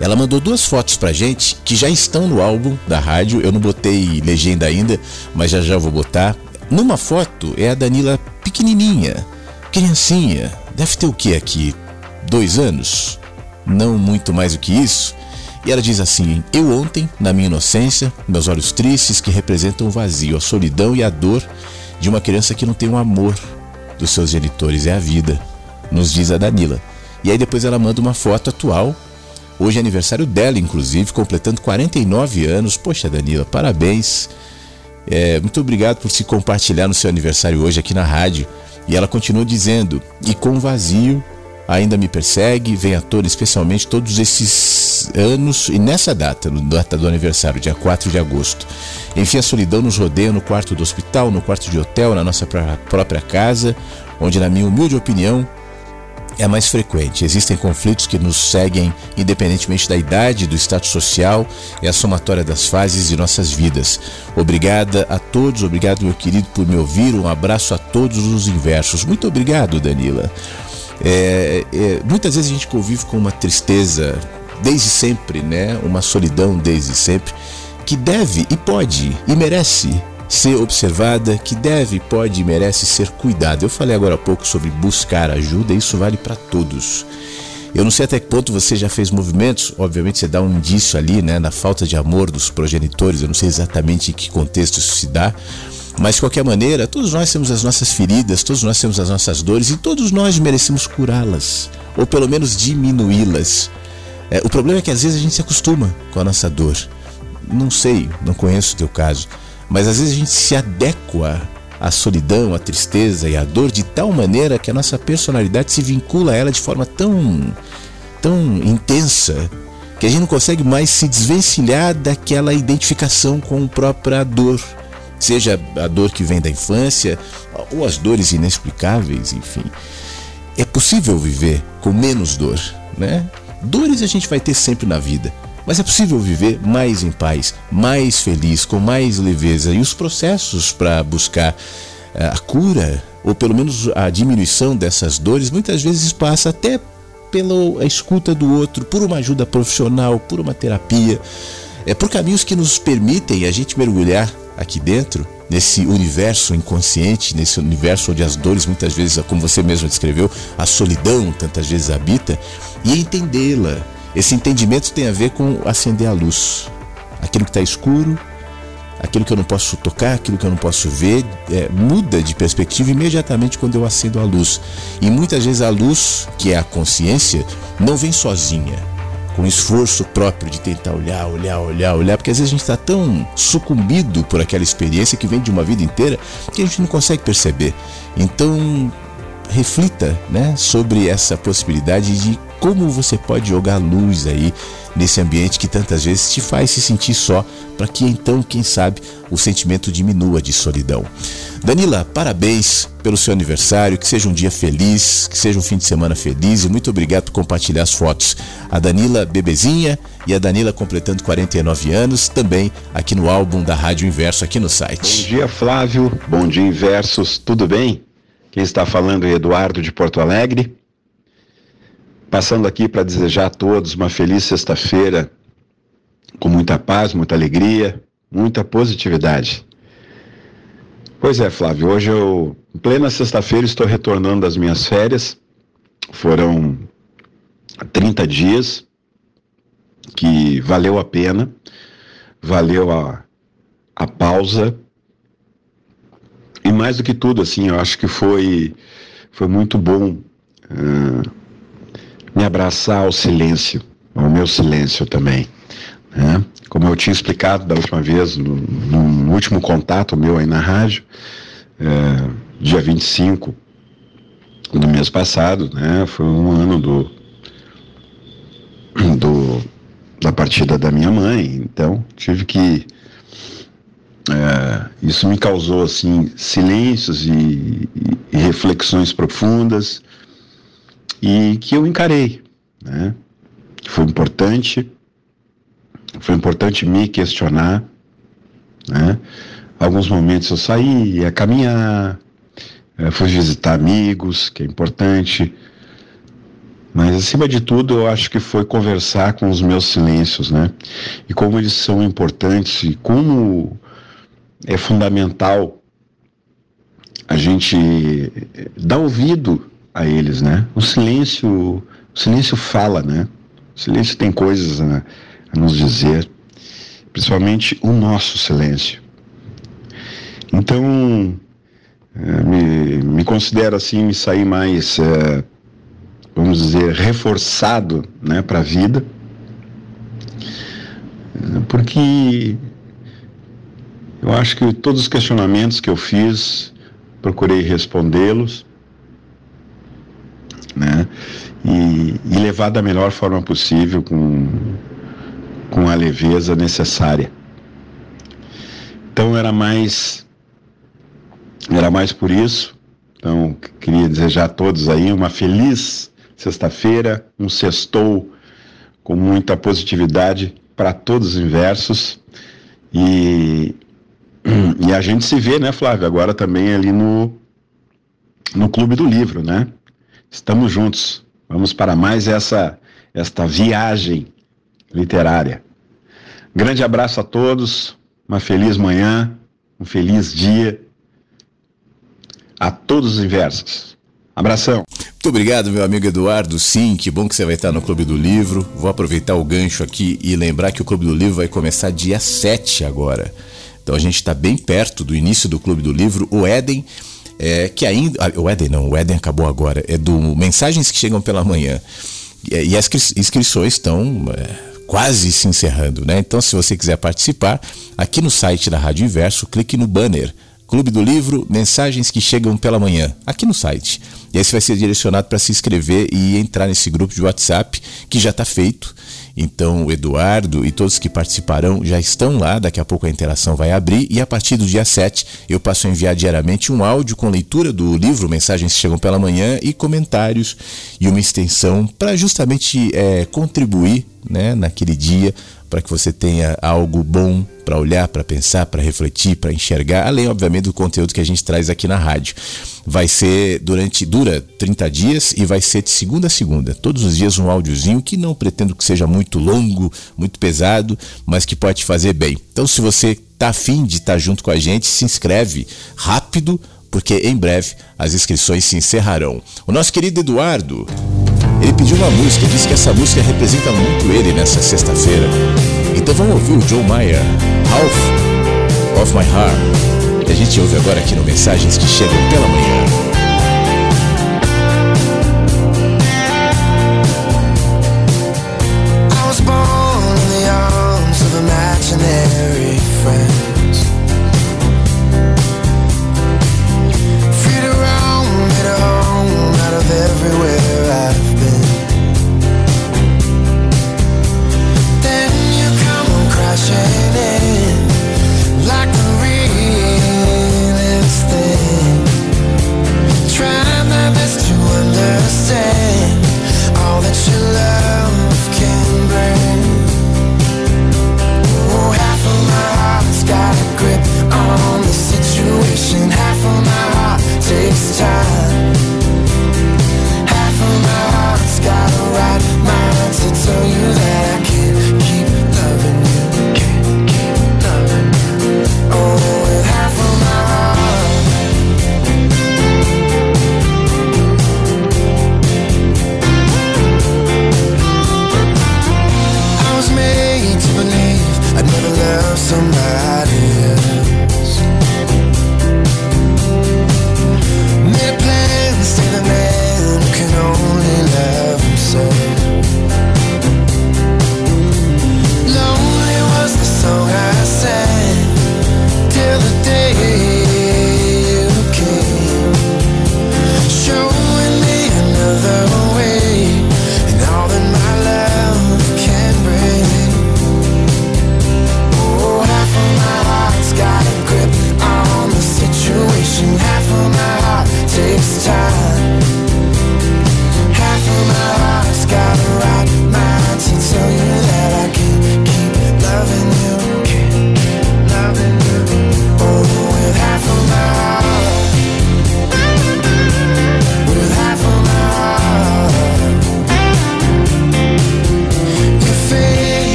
[SPEAKER 4] Ela mandou duas fotos pra gente que já estão no álbum da rádio. Eu não botei legenda ainda, mas já já vou botar. Numa foto é a Danila pequenininha, criancinha. Deve ter o que aqui? Dois anos? Não muito mais do que isso. E ela diz assim: Eu ontem, na minha inocência, meus olhos tristes que representam o vazio, a solidão e a dor de uma criança que não tem o um amor dos seus genitores, é a vida, nos diz a Danila. E aí depois ela manda uma foto atual. Hoje é aniversário dela, inclusive, completando 49 anos. Poxa, Danila, parabéns. É, muito obrigado por se compartilhar no seu aniversário hoje aqui na rádio. E ela continua dizendo: E com vazio ainda me persegue, vem à tona especialmente todos esses anos e nessa data, no data do aniversário, dia 4 de agosto. Enfim, a solidão nos rodeia no quarto do hospital, no quarto de hotel, na nossa própria casa, onde, na minha humilde opinião, é mais frequente. Existem conflitos que nos seguem independentemente da idade, do status social, é a somatória das fases de nossas vidas. Obrigada a todos, obrigado meu querido por me ouvir, um abraço a todos os inversos. Muito obrigado, Danila. É, é, muitas vezes a gente convive com uma tristeza desde sempre, né? Uma solidão desde sempre, que deve e pode e merece ser observada, que deve, pode e merece ser cuidada. Eu falei agora há pouco sobre buscar ajuda, isso vale para todos. Eu não sei até que ponto você já fez movimentos, obviamente você dá um indício ali, né, na falta de amor dos progenitores, eu não sei exatamente em que contexto isso se dá, mas de qualquer maneira, todos nós temos as nossas feridas, todos nós temos as nossas dores e todos nós merecemos curá-las, ou pelo menos diminuí-las. É, o problema é que às vezes a gente se acostuma com a nossa dor. Não sei, não conheço o teu caso, mas às vezes a gente se adequa à solidão, à tristeza e à dor de tal maneira que a nossa personalidade se vincula a ela de forma tão, tão intensa que a gente não consegue mais se desvencilhar daquela identificação com a própria dor seja a dor que vem da infância ou as dores inexplicáveis, enfim. É possível viver com menos dor, né? Dores a gente vai ter sempre na vida, mas é possível viver mais em paz, mais feliz, com mais leveza e os processos para buscar eh, a cura ou pelo menos a diminuição dessas dores muitas vezes passa até pela escuta do outro, por uma ajuda profissional, por uma terapia, é por caminhos que nos permitem a gente mergulhar aqui dentro, nesse universo inconsciente, nesse universo onde as dores muitas vezes, como você mesmo descreveu, a solidão tantas vezes habita, e entendê-la. Esse entendimento tem a ver com acender a luz. Aquilo que está escuro, aquilo que eu não posso tocar, aquilo que eu não posso ver, é, muda de perspectiva imediatamente quando eu acendo a luz. E muitas vezes a luz, que é a consciência, não vem sozinha com esforço próprio de tentar olhar, olhar, olhar, olhar, porque às vezes a gente está tão sucumbido por aquela experiência que vem de uma vida inteira que a gente não consegue perceber. Então, reflita né, sobre essa possibilidade de como você pode jogar luz aí nesse ambiente que tantas vezes te faz se sentir só, para que então, quem sabe, o sentimento diminua de solidão. Danila, parabéns pelo seu aniversário, que seja um dia feliz, que seja um fim de semana feliz e muito obrigado por compartilhar as fotos. A Danila bebezinha e a Danila completando 49 anos, também aqui no álbum da Rádio Inverso, aqui no site.
[SPEAKER 8] Bom dia, Flávio. Bom dia, Inversos. Tudo bem? Quem está falando é Eduardo de Porto Alegre. Passando aqui para desejar a todos uma feliz sexta-feira, com muita paz, muita alegria, muita positividade. Pois é, Flávio, hoje eu, em plena sexta-feira, estou retornando das minhas férias. Foram 30 dias que valeu a pena, valeu a, a pausa, e mais do que tudo, assim, eu acho que foi, foi muito bom uh, me abraçar ao silêncio, ao meu silêncio também. Né? Como eu tinha explicado da última vez, no, no último contato meu aí na rádio, uh, dia 25 do mês passado, né? Foi um ano do, do da partida da minha mãe, então tive que é, isso me causou assim silêncios e, e, reflexões profundas e que eu encarei, né? Foi importante, foi importante me questionar, né? Alguns momentos eu saí, ia caminhar, é, fui visitar amigos, que é importante, mas acima de tudo eu acho que foi conversar com os meus silêncios, né? E como eles são importantes e como é fundamental a gente dar ouvido a eles, né? O silêncio, o silêncio fala, né? O silêncio tem coisas né, a nos dizer, principalmente o nosso silêncio. Então, é, me, me considero assim, me sair mais, é, vamos dizer, reforçado né, para a vida, porque eu acho que todos os questionamentos que eu fiz, procurei respondê-los, né? E, e, levar da melhor forma possível, com, com a leveza necessária. Então era mais era mais por isso. Então queria desejar a todos aí uma feliz sexta-feira, um sextou com muita positividade para todos os inversos e e a gente se vê, né, Flávio, agora também ali no no Clube do Livro, né? Estamos juntos. Vamos para mais essa esta viagem literária. Grande abraço a todos, uma feliz manhã, um feliz dia a todos os inversos. Abração.
[SPEAKER 4] Muito obrigado, meu amigo Eduardo. Sim, que bom que você vai estar no Clube do Livro. Vou aproveitar o gancho aqui e lembrar que o Clube do Livro vai começar dia 7 agora. Então a gente está bem perto do início do Clube do Livro. O Éden é, que ainda. Ah, o Éden não, o Éden acabou agora. É do Mensagens que Chegam pela Manhã. E, e as inscrições estão é, quase se encerrando, né? Então, se você quiser participar, aqui no site da Rádio Inverso, clique no banner. Clube do Livro, Mensagens que Chegam pela Manhã, aqui no site. E aí você vai ser direcionado para se inscrever e entrar nesse grupo de WhatsApp que já está feito. Então, o Eduardo e todos que participarão já estão lá. Daqui a pouco a interação vai abrir. E a partir do dia 7, eu passo a enviar diariamente um áudio com leitura do livro Mensagens que Chegam pela Manhã e comentários e uma extensão para justamente é, contribuir né, naquele dia para que você tenha algo bom para olhar, para pensar, para refletir, para enxergar, além, obviamente, do conteúdo que a gente traz aqui na rádio. Vai ser durante, dura 30 dias e vai ser de segunda a segunda. Todos os dias um áudiozinho que não pretendo que seja muito longo, muito pesado, mas que pode te fazer bem. Então, se você tá afim de estar tá junto com a gente, se inscreve rápido, porque em breve as inscrições se encerrarão. O nosso querido Eduardo, ele pediu uma música, disse que essa música representa muito ele nessa sexta-feira. Então vamos ouvir o Joe Mayer, Half of My Heart. E a gente ouve agora aqui no Mensagens que Chegam pela Manhã.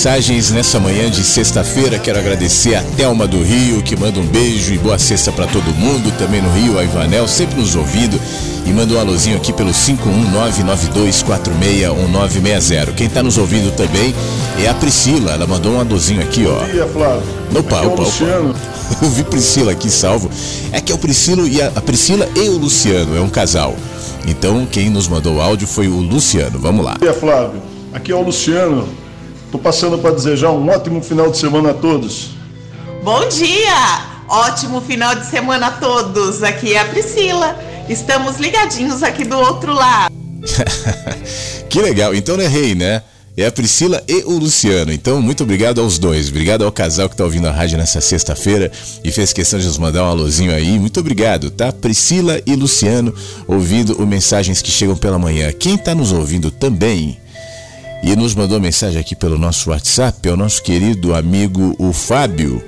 [SPEAKER 4] Mensagens nessa manhã de sexta-feira. Quero agradecer a Thelma do Rio, que manda um beijo e boa sexta para todo mundo. Também no Rio, a Ivanel, sempre nos ouvindo. E mandou um alôzinho aqui pelo 51992461960. Quem tá nos ouvindo também é a Priscila. Ela mandou um alôzinho aqui, ó.
[SPEAKER 9] Bom dia, Flávio.
[SPEAKER 4] Opa,
[SPEAKER 9] Aqui é o
[SPEAKER 4] opa,
[SPEAKER 9] Luciano.
[SPEAKER 4] opa. Eu vi Priscila aqui salvo. É que é o Priscilo e a, a Priscila e o Luciano, é um casal. Então, quem nos mandou o áudio foi o Luciano. Vamos lá.
[SPEAKER 9] Bom dia, Flávio. Aqui é o Luciano. Tô passando para desejar um ótimo final de semana a todos.
[SPEAKER 10] Bom dia! Ótimo final de semana a todos. Aqui é a Priscila. Estamos ligadinhos aqui do outro lado.
[SPEAKER 4] que legal. Então não errei, né? É a Priscila e o Luciano. Então, muito obrigado aos dois. Obrigado ao casal que tá ouvindo a rádio nessa sexta-feira e fez questão de nos mandar um alôzinho aí. Muito obrigado, tá? Priscila e Luciano ouvindo o Mensagens que Chegam pela Manhã. Quem tá nos ouvindo também e nos mandou mensagem aqui pelo nosso WhatsApp é o nosso querido amigo o Fábio.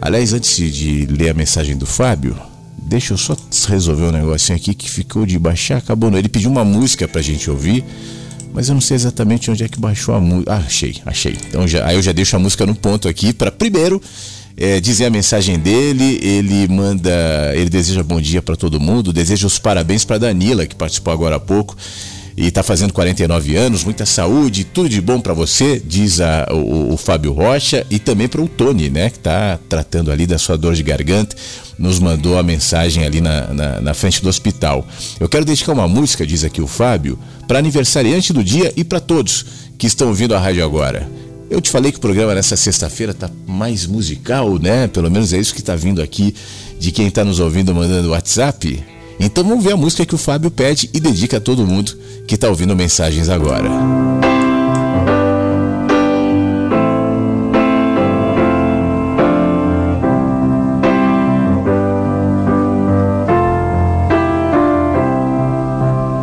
[SPEAKER 4] Aliás, antes de ler a mensagem do Fábio, deixa eu só resolver um negocinho aqui que ficou de baixar, acabou não. Ele pediu uma música pra gente ouvir, mas eu não sei exatamente onde é que baixou a música. Ah, achei, achei. Então já, aí eu já deixo a música no ponto aqui para primeiro é, dizer a mensagem dele. Ele manda, ele deseja bom dia para todo mundo, deseja os parabéns para Danila que participou agora há pouco e está fazendo 49 anos, muita saúde, tudo de bom para você, diz a, o, o Fábio Rocha, e também para o Tony, né, que está tratando ali da sua dor de garganta, nos mandou a mensagem ali na, na, na frente do hospital. Eu quero dedicar uma música, diz aqui o Fábio, para aniversariante do dia e para todos que estão ouvindo a rádio agora. Eu te falei que o programa nessa sexta-feira tá mais musical, né? Pelo menos é isso que tá vindo aqui de quem tá nos ouvindo mandando WhatsApp. Então vamos ver a música que o Fábio pede e dedica a todo mundo que tá ouvindo mensagens agora.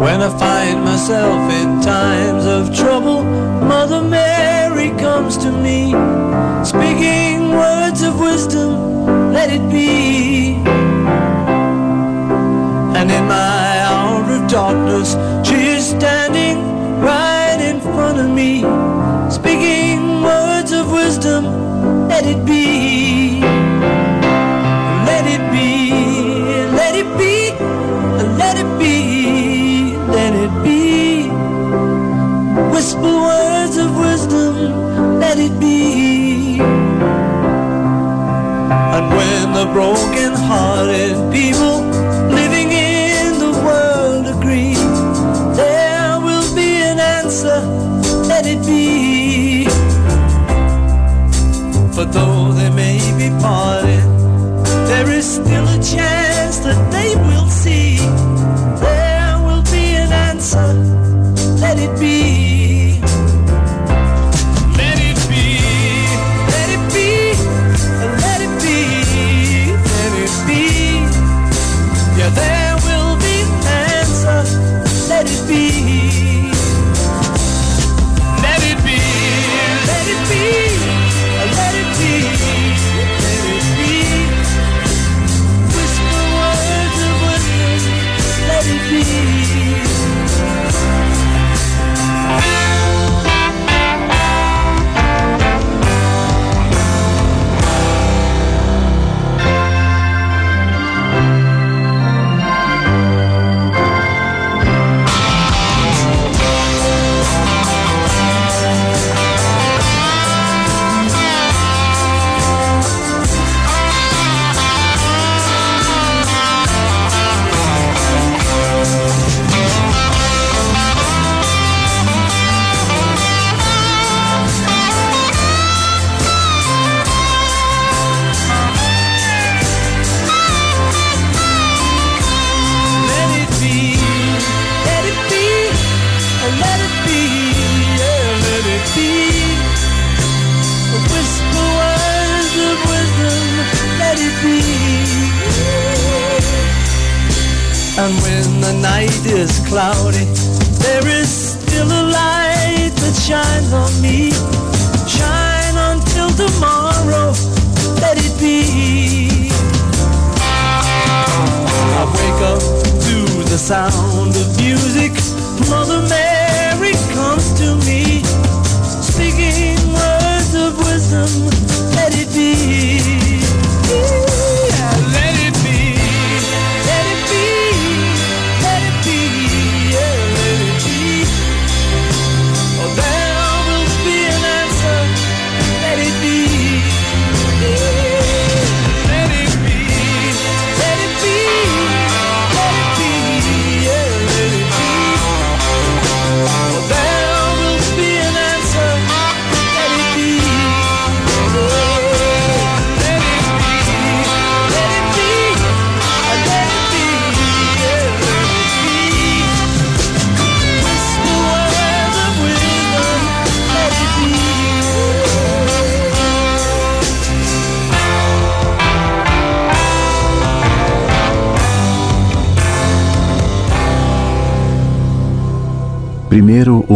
[SPEAKER 11] When I find myself in times of trouble, Mother Mary comes to me, speaking words of wisdom, let it be. Darkness, she is standing right in front of me, speaking words of wisdom, let it be. Let it be, let it be, let it be, let it be. Whisper words of wisdom, let it be. And when the broken hearted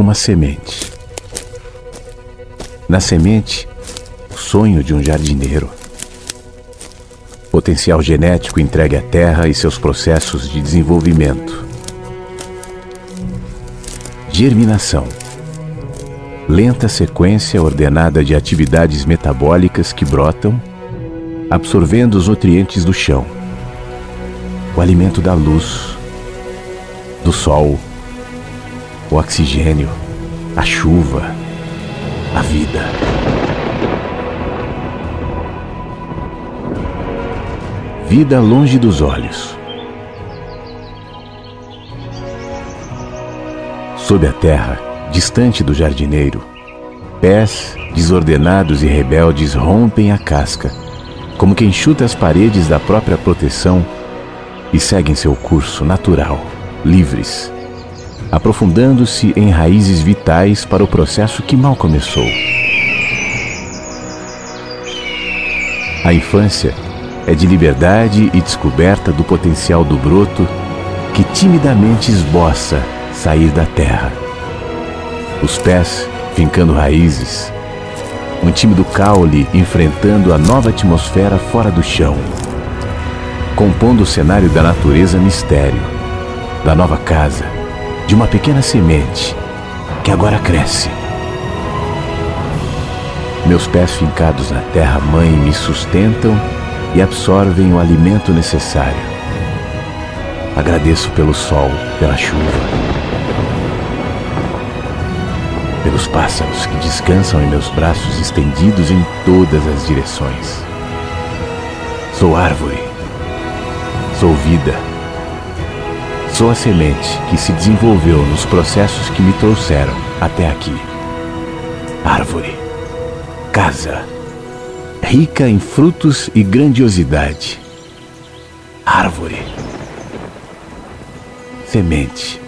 [SPEAKER 1] uma semente. Na semente, o sonho de um jardineiro. Potencial genético entregue à terra e seus processos de desenvolvimento. Germinação. Lenta sequência ordenada de atividades metabólicas que brotam, absorvendo os nutrientes do chão. O alimento da luz, do sol, o oxigênio, a chuva, a vida. Vida longe dos olhos. Sob a terra, distante do jardineiro, pés desordenados e rebeldes rompem a casca, como quem chuta as paredes da própria proteção e seguem seu curso natural, livres, aprofundando-se em raízes vitais para o processo que mal começou. A infância é de liberdade e descoberta do potencial do broto que timidamente esboça sair da terra. Os pés fincando raízes, um tímido caule enfrentando a nova atmosfera fora do chão, compondo o cenário da natureza mistério, da nova casa, de uma pequena semente que agora cresce. Meus pés fincados na terra-mãe me sustentam e absorvem o alimento necessário. Agradeço pelo sol, pela chuva, pelos pássaros que descansam em meus braços estendidos em todas as direções. Sou árvore, sou vida Sou a semente que se desenvolveu nos processos que me trouxeram até aqui. Árvore, casa, rica em frutos e grandiosidade. Árvore, semente,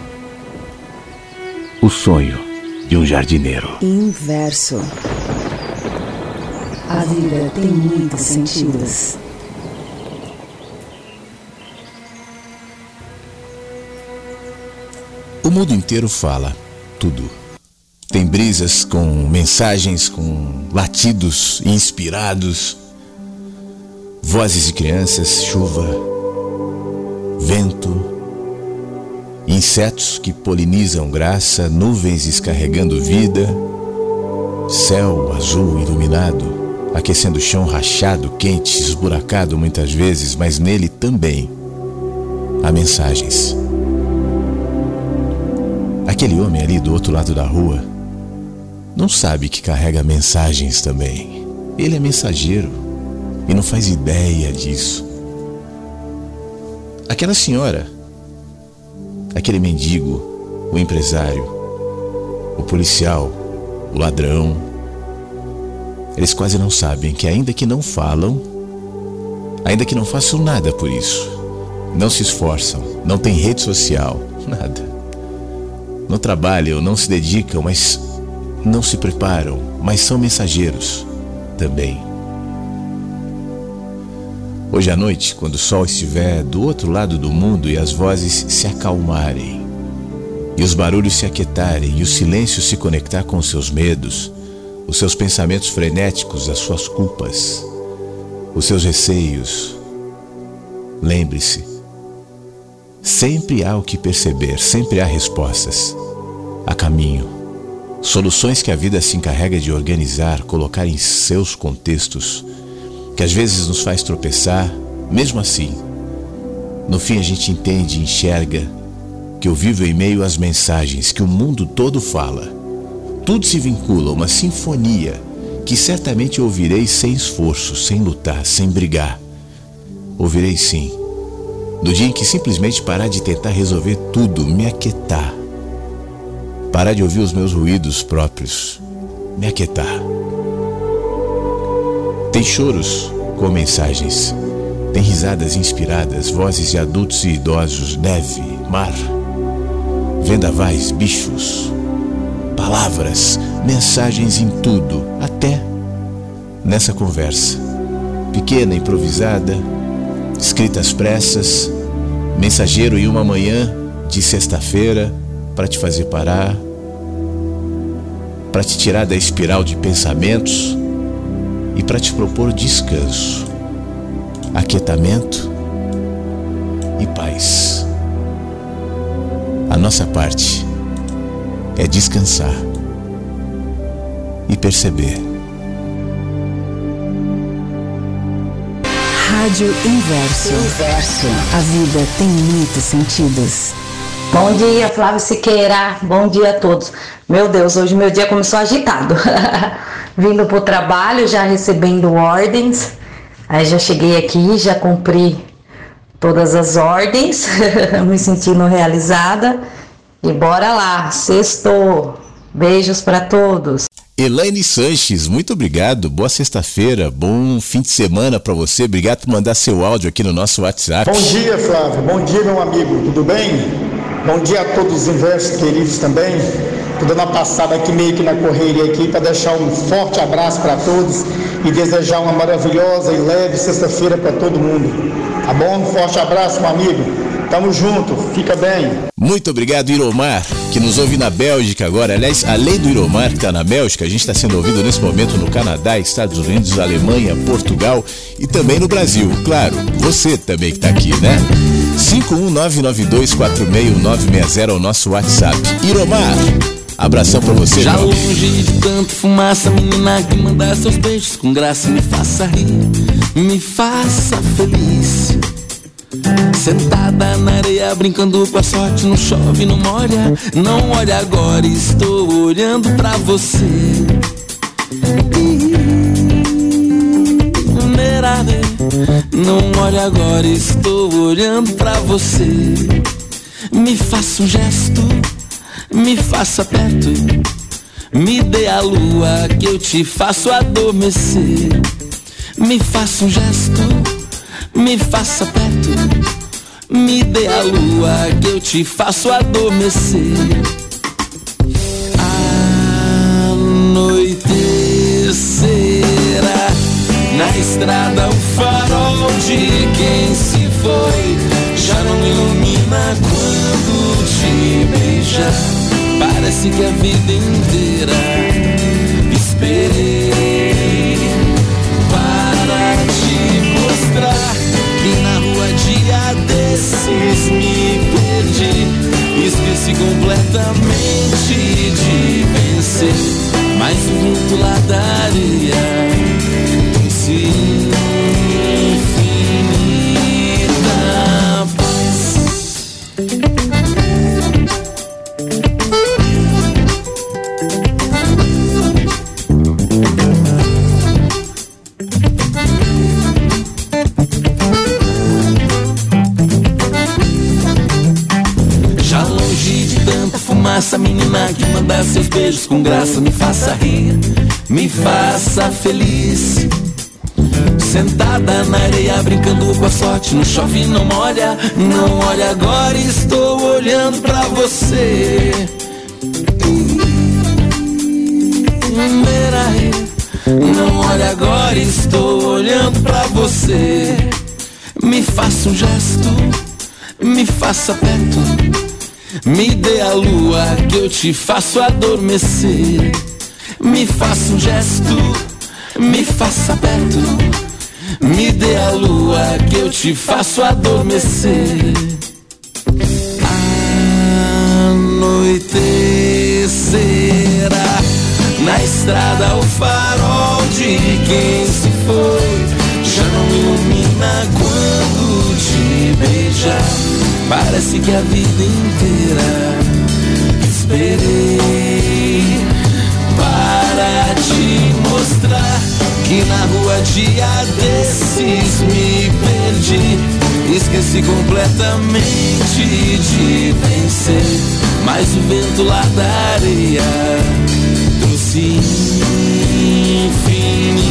[SPEAKER 1] o sonho de um jardineiro.
[SPEAKER 2] Inverso. A vida tem muitos sentidos.
[SPEAKER 4] O mundo inteiro fala tudo. Tem brisas com mensagens, com latidos inspirados, vozes de crianças, chuva, vento, insetos que polinizam graça, nuvens descarregando vida, céu azul iluminado, aquecendo o chão rachado, quente, esburacado muitas vezes, mas nele também há mensagens Aquele homem ali do outro lado da rua não sabe que carrega mensagens também. Ele é mensageiro e não faz ideia disso. Aquela senhora, aquele mendigo, o empresário, o policial, o ladrão, eles quase não sabem que, ainda que não falam, ainda que não façam nada por isso, não se esforçam, não tem rede social, nada não trabalham, não se dedicam, mas não se preparam, mas são mensageiros também. Hoje à noite, quando o sol estiver do outro lado do mundo e as vozes se acalmarem, e os barulhos se aquietarem, e o silêncio se conectar com os seus medos, os seus pensamentos frenéticos, as suas culpas, os seus receios, lembre-se, Sempre há o que perceber, sempre há respostas. Há caminho. Soluções que a vida se encarrega de organizar, colocar em seus contextos, que às vezes nos faz tropeçar, mesmo assim. No fim a gente entende e enxerga que eu vivo em meio às mensagens que o mundo todo fala. Tudo se vincula a uma sinfonia que certamente ouvirei sem esforço, sem lutar, sem brigar. Ouvirei sim do dia em que simplesmente parar de tentar resolver tudo, me aquietar. Parar de ouvir os meus ruídos próprios, me aquietar. Tem choros com mensagens, tem risadas inspiradas, vozes de adultos e idosos, neve, mar, vendavais, bichos, palavras, mensagens em tudo, até nessa conversa, pequena, improvisada, escrita às pressas, mensageiro em uma manhã de sexta-feira para te fazer parar, para te tirar da espiral de pensamentos e para te propor descanso, aquietamento e paz. A nossa parte é descansar e perceber.
[SPEAKER 2] Rádio Inverso. Inverso. A vida tem muitos sentidos.
[SPEAKER 12] Bom dia, Flávio Siqueira. Bom dia a todos. Meu Deus, hoje meu dia começou agitado. Vindo para o trabalho, já recebendo ordens. Aí já cheguei aqui, já cumpri todas as ordens, me sentindo realizada. E bora lá, sexto. Beijos para todos.
[SPEAKER 4] Elaine Sanches, muito obrigado. Boa sexta-feira, bom fim de semana para você. Obrigado por mandar seu áudio aqui no nosso WhatsApp.
[SPEAKER 13] Bom dia, Flávio. Bom dia, meu amigo. Tudo bem? Bom dia a todos os inversos queridos também. Tô dando uma passada aqui meio que na correria aqui para deixar um forte abraço para todos e desejar uma maravilhosa e leve sexta-feira para todo mundo. Tá bom? Um forte abraço, meu amigo. Tamo junto, fica bem.
[SPEAKER 4] Muito obrigado, Iromar, que nos ouve na Bélgica agora. Aliás, além do Iromar, que está na Bélgica, a gente está sendo ouvido nesse momento no Canadá, Estados Unidos, Alemanha, Portugal e também no Brasil. Claro, você também que está aqui, né? 51992469960 é o nosso WhatsApp. Iromar, abração pra você,
[SPEAKER 14] Já
[SPEAKER 4] meu
[SPEAKER 14] longe de tanto fumaça, menina que manda seus beijos com graça, me faça rir, me faça feliz. Sentada na areia, brincando com a sorte, não chove, não molha. Não olha agora, estou olhando pra você. Não olha agora, estou olhando pra você. Me faça um gesto, me faça perto. Me dê a lua que eu te faço adormecer. Me faça um gesto, me faça perto. Me dê a lua que eu te faço adormecer. Anoitecerá na estrada o farol de quem se foi. Já não ilumina quando te beija. Parece que a vida inteira Esqueci completamente de vencer. Mas o vento lá da areia se com graça, me faça rir, me faça feliz. Sentada na areia, brincando com a sorte, não chove, não molha, não olha agora, estou olhando pra você. Não olha agora, estou olhando pra você. Me faça um gesto, me faça perto. Me dê a lua que eu te faço adormecer. Me faça um gesto, me faça perto. Me dê a lua que eu te faço adormecer. Anoitecerá na estrada o farol de quem se foi. Já não ilumina quando te beija. Parece que a vida inteira esperei para te mostrar que na rua dia desses me perdi. Esqueci completamente de vencer, mas o vento lá da areia trouxe infinita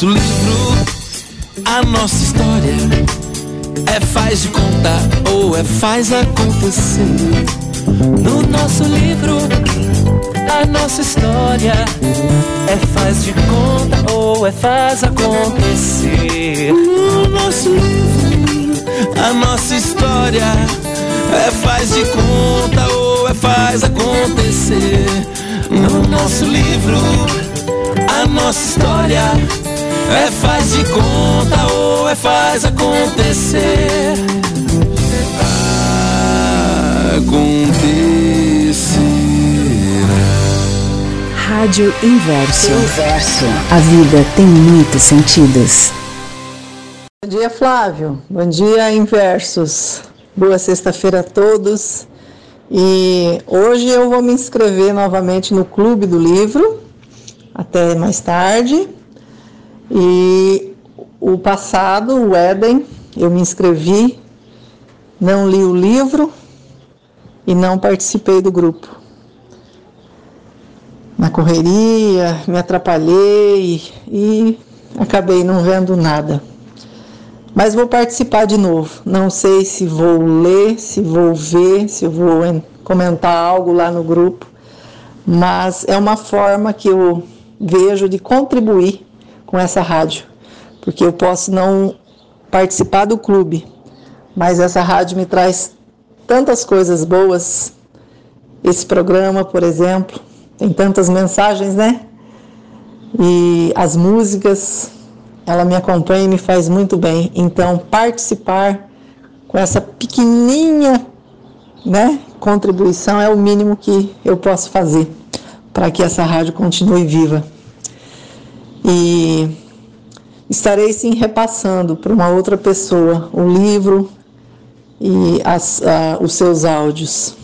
[SPEAKER 14] nosso livro, a nossa história é faz de contar ou é faz acontecer.
[SPEAKER 11] No nosso livro, a nossa história é faz de conta ou é faz acontecer.
[SPEAKER 15] No nosso livro, a nossa história é faz de conta ou é faz acontecer.
[SPEAKER 11] No nosso livro, a nossa história é faz de conta ou é faz acontecer.
[SPEAKER 2] Rádio Inverso. Inverso. A vida tem muitos sentidos.
[SPEAKER 16] Bom dia, Flávio. Bom dia, Inversos. Boa sexta-feira a todos. E hoje eu vou me inscrever novamente no Clube do Livro, até mais tarde. E o passado, o Éden, eu me inscrevi, não li o livro e não participei do grupo na correria, me atrapalhei e acabei não vendo nada. Mas vou participar de novo. Não sei se vou ler, se vou ver, se vou comentar algo lá no grupo, mas é uma forma que eu vejo de contribuir com essa rádio, porque eu posso não participar do clube, mas essa rádio me traz tantas coisas boas. Esse programa, por exemplo, tem tantas mensagens, né? E as músicas, ela me acompanha e me faz muito bem. Então, participar com essa pequenininha, né, contribuição é o mínimo que eu posso fazer para que essa rádio continue viva. E estarei sim repassando para uma outra pessoa o livro e as, uh, os seus áudios.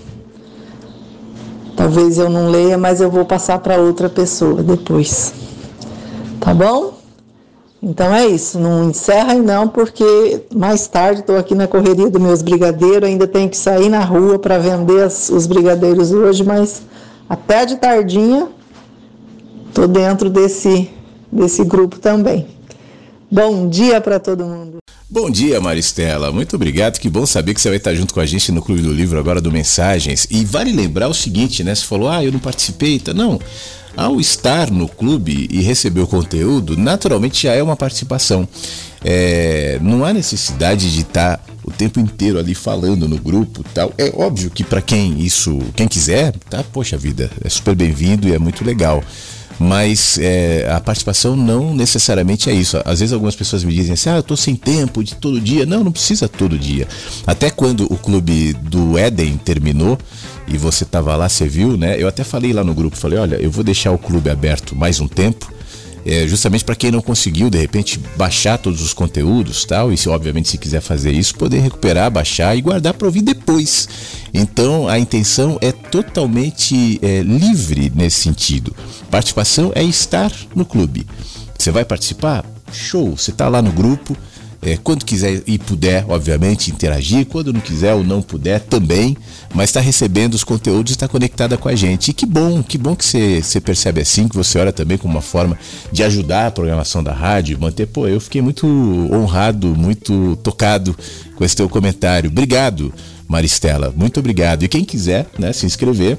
[SPEAKER 16] Talvez eu não leia, mas eu vou passar para outra pessoa depois. Tá bom? Então é isso, não encerra aí não, porque mais tarde estou aqui na correria dos meus brigadeiros, ainda tenho que sair na rua para vender as, os brigadeiros hoje, mas até de tardinha estou dentro desse, desse grupo também. Bom dia para todo mundo.
[SPEAKER 4] Bom dia, Maristela. Muito obrigado. Que bom saber que você vai estar junto com a gente no Clube do Livro agora do Mensagens. E vale lembrar o seguinte, né? Você falou, ah, eu não participei. Tá? Não. Ao estar no clube e receber o conteúdo, naturalmente já é uma participação. É, não há necessidade de estar o tempo inteiro ali falando no grupo tal. É óbvio que para quem isso, quem quiser, tá, poxa vida, é super bem-vindo e é muito legal mas é, a participação não necessariamente é isso. Às vezes algumas pessoas me dizem assim, ah, eu tô sem tempo de todo dia. Não, não precisa todo dia. Até quando o clube do Éden terminou e você tava lá, você viu, né? Eu até falei lá no grupo, falei, olha, eu vou deixar o clube aberto mais um tempo é, justamente para quem não conseguiu de repente baixar todos os conteúdos tal e se obviamente se quiser fazer isso poder recuperar baixar e guardar para ouvir depois. Então a intenção é totalmente é, livre nesse sentido. Participação é estar no clube. Você vai participar? Show! Você está lá no grupo é, quando quiser e puder, obviamente, interagir. Quando não quiser ou não puder, também. Mas está recebendo os conteúdos e está conectada com a gente. E que bom, que bom que você, percebe assim, que você olha também como uma forma de ajudar a programação da rádio, manter. Pô, eu fiquei muito honrado, muito tocado com esse teu comentário. Obrigado, Maristela. Muito obrigado. E quem quiser né, se inscrever,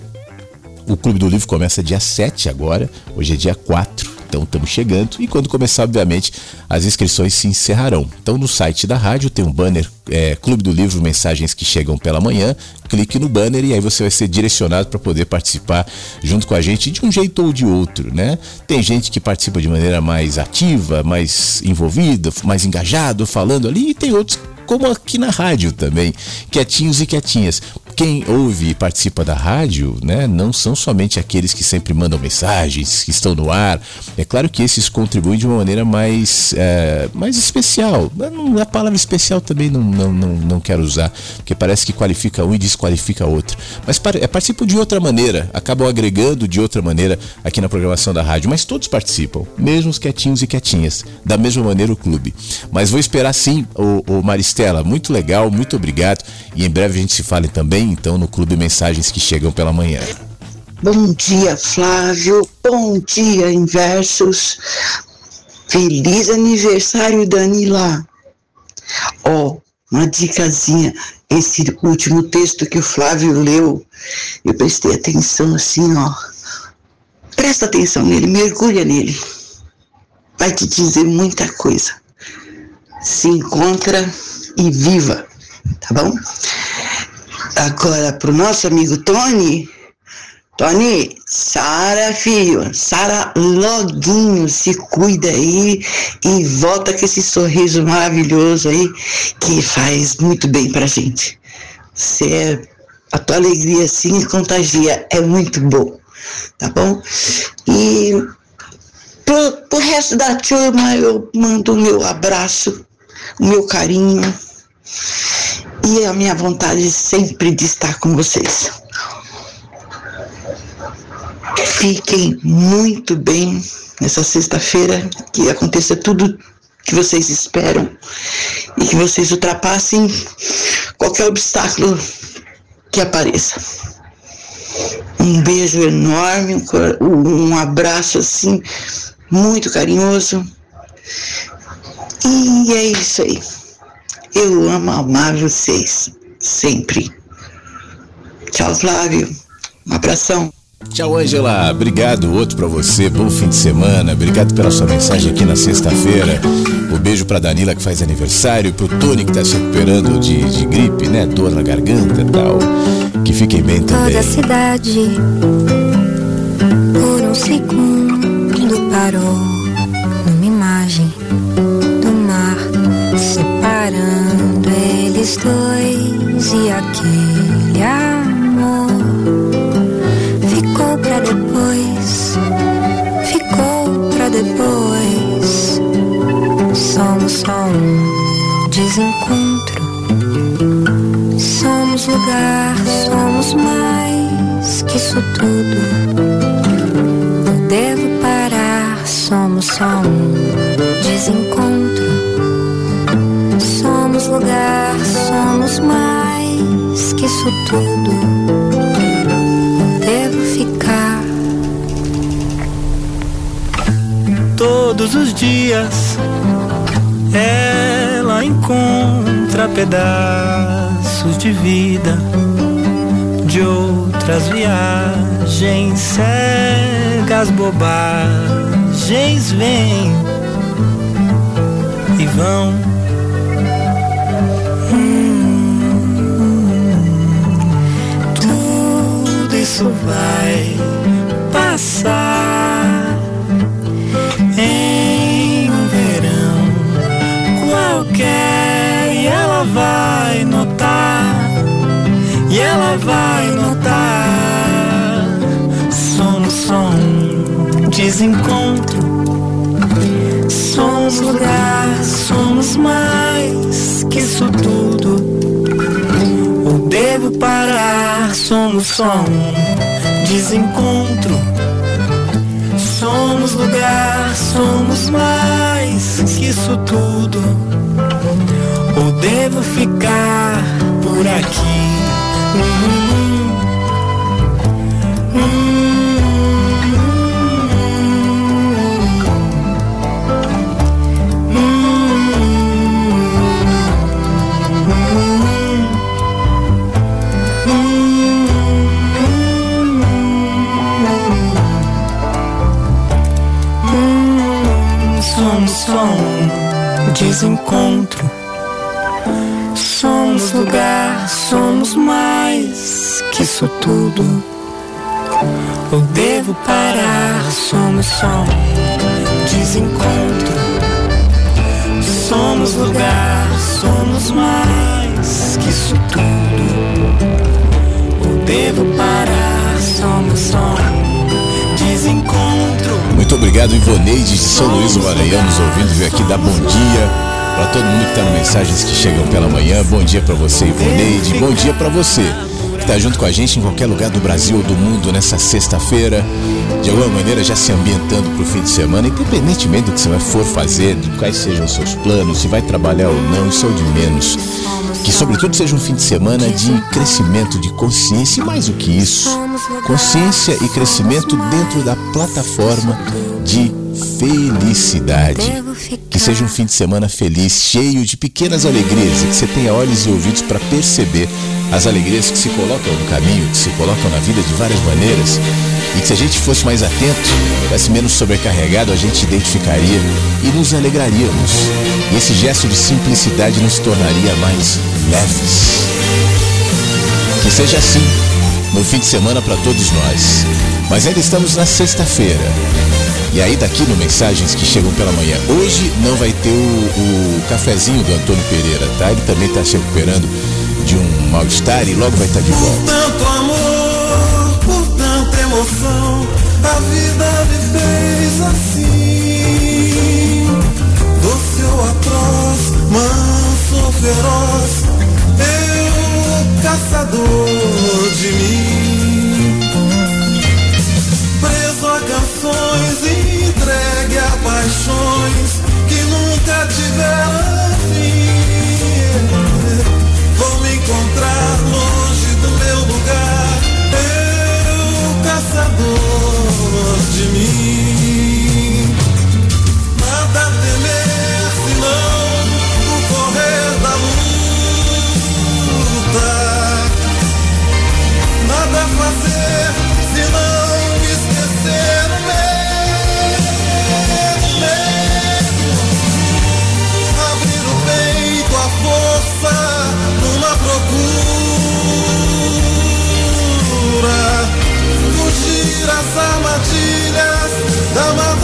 [SPEAKER 4] o Clube do Livro começa dia 7 agora, hoje é dia 4. Então estamos chegando e quando começar, obviamente, as inscrições se encerrarão. Então no site da rádio tem um banner é, Clube do Livro Mensagens que chegam pela manhã. Clique no banner e aí você vai ser direcionado para poder participar junto com a gente de um jeito ou de outro, né? Tem gente que participa de maneira mais ativa, mais envolvida, mais engajado, falando ali, e tem outros como aqui na rádio também, quietinhos e quietinhas quem ouve e participa da rádio, né, não são somente aqueles que sempre mandam mensagens, que estão no ar. É claro que esses contribuem de uma maneira mais, é, mais especial. A palavra especial também não, não, não, não quero usar, porque parece que qualifica um e desqualifica outro. Mas é, participam de outra maneira, acabam agregando de outra maneira aqui na programação da rádio. Mas todos participam, mesmo os quietinhos e quietinhas. Da mesma maneira o clube. Mas vou esperar sim, o, o Maristela. Muito legal, muito obrigado. E em breve a gente se fale também então no Clube Mensagens que Chegam pela Manhã.
[SPEAKER 17] Bom dia, Flávio. Bom dia, Inversos. Feliz aniversário, Danila. Ó, oh, uma dicasinha. Esse último texto que o Flávio leu, eu prestei atenção assim, ó. Presta atenção nele, mergulha nele. Vai te dizer muita coisa. Se encontra e viva, tá bom? Agora, pro nosso amigo Tony, Tony, Sara, filho, Sara loguinho, se cuida aí e volta com esse sorriso maravilhoso aí que faz muito bem pra gente. Você é, a tua alegria assim contagia, é muito bom, tá bom? E pro, pro resto da turma eu mando o meu abraço, o meu carinho e a minha vontade sempre de estar com vocês. Fiquem muito bem nessa sexta-feira, que aconteça tudo que vocês esperam e que vocês ultrapassem qualquer obstáculo que apareça. Um beijo enorme, um, um abraço assim, muito carinhoso. E é isso aí. Eu amo amar vocês, sempre. Tchau, Flávio. Um abração.
[SPEAKER 4] Tchau, Angela. Obrigado. Outro para você. Bom fim de semana. Obrigado pela sua mensagem aqui na sexta-feira. O um beijo para Danila que faz aniversário, pro Tony que tá se recuperando de, de gripe, né? Dor na garganta e tal. Que fiquem bem também.
[SPEAKER 18] Toda a cidade por um segundo parou numa imagem separando eles dois e aquele amor ficou pra depois, ficou pra depois. Somos só um desencontro, somos lugar, somos mais que isso tudo. Eu devo parar, somos só um desencontro. Lugar, somos mais que isso tudo. Devo ficar.
[SPEAKER 11] Todos os dias ela encontra pedaços de vida de outras viagens cegas, bobagens vêm e vão. Isso vai passar em um verão qualquer e ela vai notar e ela vai notar. Somos só um desencontro. Somos lugar somos mais que isso tudo devo parar. Somos só um desencontro. Somos lugar somos mais que isso tudo. Ou devo ficar por aqui? Somos só um desencontro. Somos lugar, somos mais que isso tudo. Ou devo parar? Somos só um desencontro. Somos lugar, somos mais que isso tudo.
[SPEAKER 4] Obrigado, Ivoneide de São Luís do Maranhão, nos ouvindo, veio aqui dar bom dia para todo mundo que tá no Mensagens que chegam pela manhã. Bom dia para você, Ivoneide. Bom dia para você que tá junto com a gente em qualquer lugar do Brasil ou do mundo nessa sexta-feira. De alguma maneira já se ambientando pro fim de semana, independentemente do que você for fazer, quais sejam os seus planos, se vai trabalhar ou não, isso é o de menos. Que sobretudo seja um fim de semana de crescimento de consciência e mais do que isso, consciência e crescimento dentro da plataforma de felicidade. Que seja um fim de semana feliz, cheio de pequenas alegrias e que você tenha olhos e ouvidos para perceber as alegrias que se colocam no caminho, que se colocam na vida de várias maneiras. E que se a gente fosse mais atento, tivesse menos sobrecarregado, a gente identificaria e nos alegraríamos. E esse gesto de simplicidade nos tornaria mais leves. Que seja assim no fim de semana para todos nós. Mas ainda estamos na sexta-feira. E aí daqui no Mensagens que chegam pela manhã. Hoje não vai ter o, o cafezinho do Antônio Pereira, tá? Ele também está se recuperando de um mal-estar e logo vai estar tá de volta.
[SPEAKER 15] A vida me fez assim. Doce ou atroz, manso ou feroz, eu caçador de mim. Preso a canções, entregue a paixões que nunca tiveram da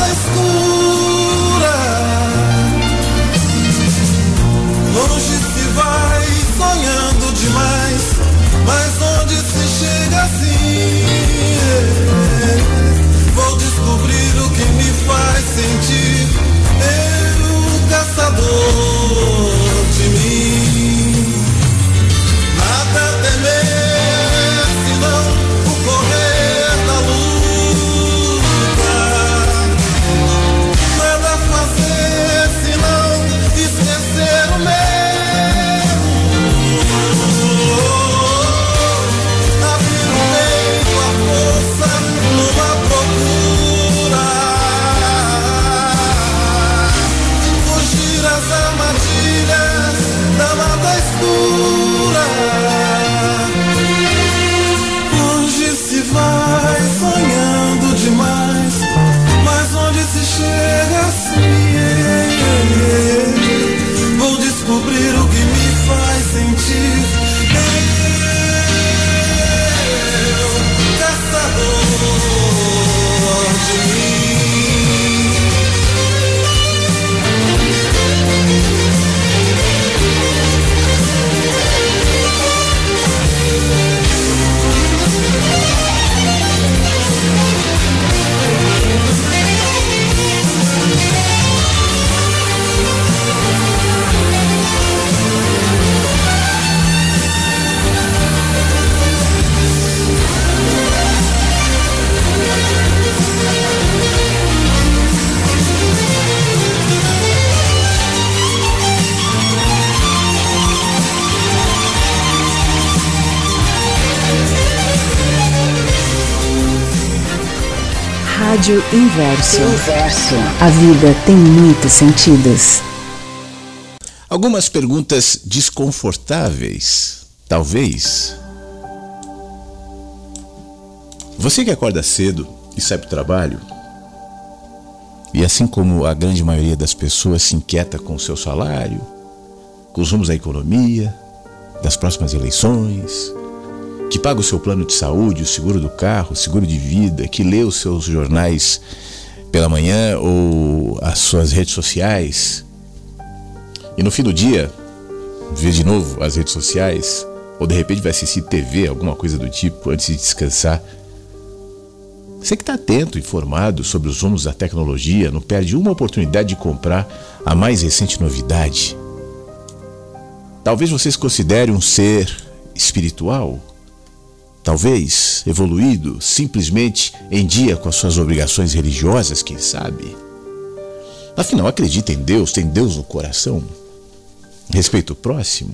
[SPEAKER 2] Rádio Inverso. Inverso. A vida tem muitos sentidos.
[SPEAKER 4] Algumas perguntas desconfortáveis, talvez. Você que acorda cedo e sai para o trabalho, e assim como a grande maioria das pessoas se inquieta com o seu salário, com os rumos da economia, das próximas eleições, que paga o seu plano de saúde, o seguro do carro, o seguro de vida, que lê os seus jornais pela manhã ou as suas redes sociais, e no fim do dia vê de novo as redes sociais, ou de repente vai assistir TV, alguma coisa do tipo, antes de descansar. Você que está atento, informado sobre os rumos da tecnologia, não perde uma oportunidade de comprar a mais recente novidade. Talvez você se considere um ser espiritual, talvez evoluído, simplesmente em dia com as suas obrigações religiosas, quem sabe. Afinal, acredita em Deus, tem Deus no coração, respeita o próximo.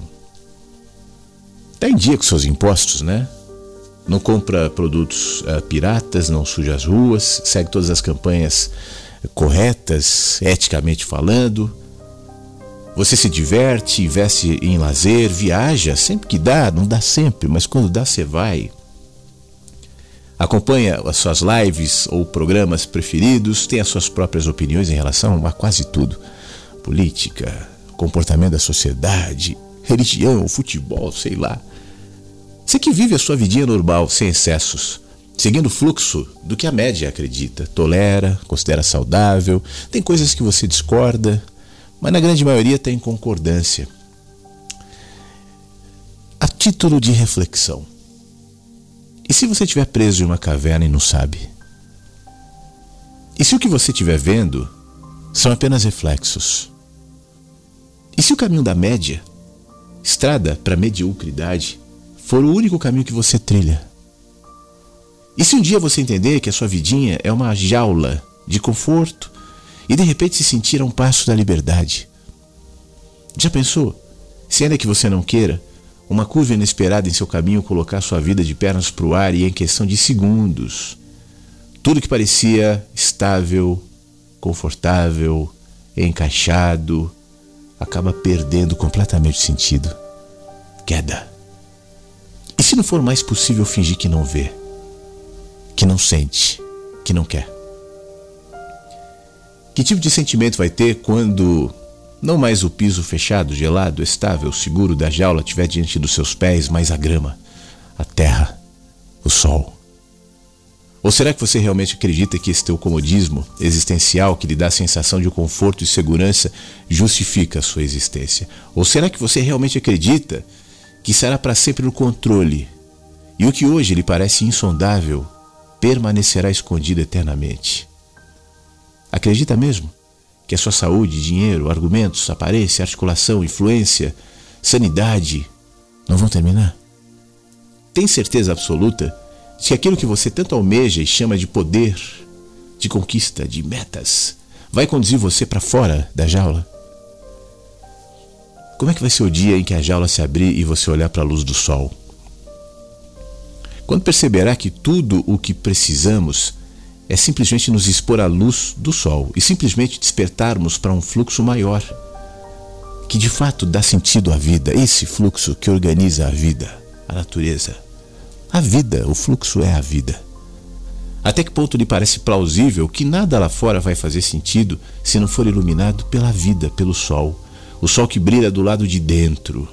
[SPEAKER 4] Está em dia com seus impostos, né? Não compra produtos uh, piratas, não suja as ruas, segue todas as campanhas corretas, eticamente falando. Você se diverte, investe em lazer, viaja sempre que dá, não dá sempre, mas quando dá você vai. Acompanha as suas lives ou programas preferidos, tem as suas próprias opiniões em relação a quase tudo: política, comportamento da sociedade, religião, futebol, sei lá. Você que vive a sua vidinha normal, sem excessos, seguindo o fluxo do que a média acredita, tolera, considera saudável, tem coisas que você discorda, mas na grande maioria tem concordância. A título de reflexão. E se você estiver preso em uma caverna e não sabe? E se o que você estiver vendo são apenas reflexos? E se o caminho da média, estrada para a mediocridade, for o único caminho que você trilha? E se um dia você entender que a sua vidinha é uma jaula de conforto, e de repente se sentir a um passo da liberdade. Já pensou? Se ainda que você não queira, uma curva inesperada em seu caminho colocar sua vida de pernas para o ar e em questão de segundos, tudo que parecia estável, confortável, encaixado, acaba perdendo completamente sentido. Queda. E se não for mais possível fingir que não vê, que não sente, que não quer? Que tipo de sentimento vai ter quando não mais o piso fechado, gelado, estável, seguro da jaula tiver diante dos seus pés, mas a grama, a terra, o sol? Ou será que você realmente acredita que esse teu comodismo existencial que lhe dá a sensação de conforto e segurança justifica a sua existência? Ou será que você realmente acredita que será para sempre no controle e o que hoje lhe parece insondável permanecerá escondido eternamente? Acredita mesmo que a sua saúde, dinheiro, argumentos, aparência, articulação, influência, sanidade não vão terminar? Tem certeza absoluta de que aquilo que você tanto almeja e chama de poder, de conquista, de metas, vai conduzir você para fora da jaula? Como é que vai ser o dia em que a jaula se abrir e você olhar para a luz do sol? Quando perceberá que tudo o que precisamos é simplesmente nos expor à luz do sol e simplesmente despertarmos para um fluxo maior, que de fato dá sentido à vida, esse fluxo que organiza a vida, a natureza. A vida, o fluxo é a vida. Até que ponto lhe parece plausível que nada lá fora vai fazer sentido se não for iluminado pela vida, pelo sol, o sol que brilha do lado de dentro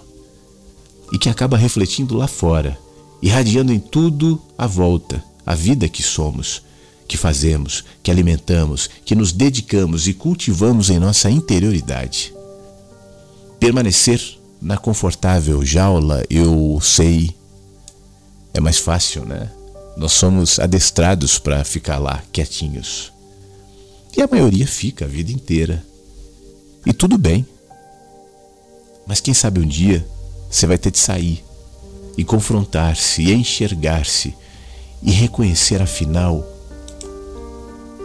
[SPEAKER 4] e que acaba refletindo lá fora, irradiando em tudo à volta, a vida que somos, que fazemos, que alimentamos, que nos dedicamos e cultivamos em nossa interioridade. Permanecer na confortável jaula, eu sei, é mais fácil, né? Nós somos adestrados para ficar lá quietinhos. E a maioria fica a vida inteira. E tudo bem. Mas quem sabe um dia você vai ter de sair e confrontar-se e enxergar-se e reconhecer afinal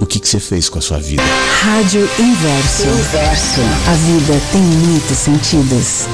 [SPEAKER 4] o que, que você fez com a sua vida.
[SPEAKER 11] Rádio Inverso. Inverso. A vida tem muitos sentidos.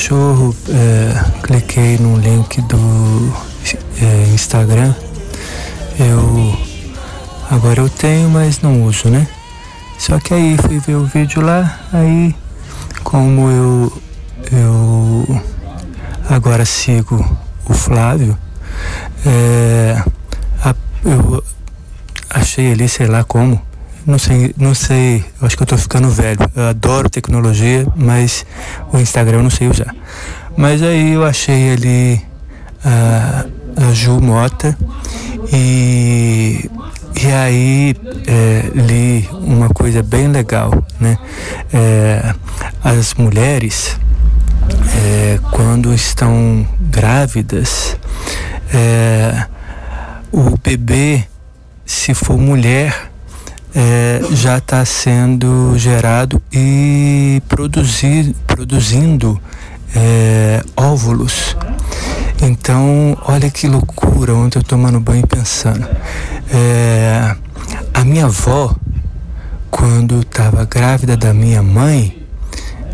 [SPEAKER 19] Cachorro, é, cliquei no link do é, Instagram. Eu agora eu tenho, mas não uso, né? Só que aí fui ver o vídeo lá, aí como eu eu agora sigo o Flávio, é, a, eu achei ali, sei lá como, não sei, não sei, acho que eu tô ficando velho. Eu adoro tecnologia, mas o Instagram eu não sei usar. Mas aí eu achei ali a, a Ju Mota e, e aí é, li uma coisa bem legal, né? É, as mulheres é, quando estão grávidas, é, o bebê, se for mulher, é, já está sendo gerado e produzir, produzindo é, óvulos. Então, olha que loucura, ontem eu tomando banho pensando. É, a minha avó, quando estava grávida da minha mãe,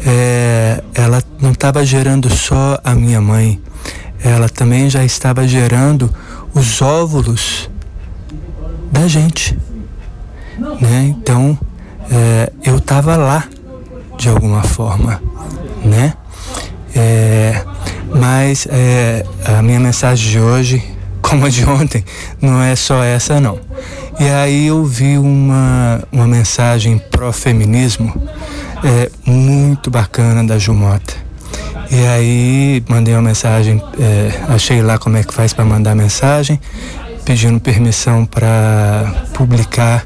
[SPEAKER 19] é, ela não estava gerando só a minha mãe, ela também já estava gerando os óvulos da gente. Né? Então, é, eu estava lá de alguma forma, né? É, mas é, a minha mensagem de hoje, como a de ontem, não é só essa não. E aí eu vi uma, uma mensagem pró-feminismo é, muito bacana da Jumota. E aí mandei uma mensagem, é, achei lá como é que faz para mandar mensagem, pedindo permissão para publicar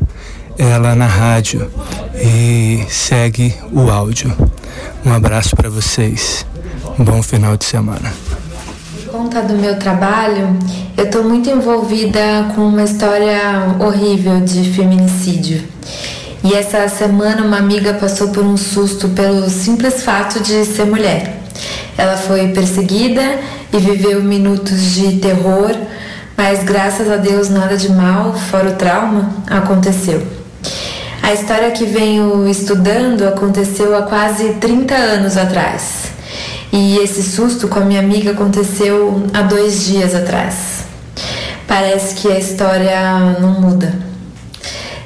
[SPEAKER 19] ela na rádio e segue o áudio. Um abraço para vocês. Um bom final de semana.
[SPEAKER 20] Por conta do meu trabalho, eu estou muito envolvida com uma história horrível de feminicídio. E essa semana uma amiga passou por um susto pelo simples fato de ser mulher. Ela foi perseguida e viveu minutos de terror, mas graças a Deus nada de mal, fora o trauma, aconteceu. A história que venho estudando aconteceu há quase 30 anos atrás. E esse susto com a minha amiga aconteceu há dois dias atrás. Parece que a história não muda.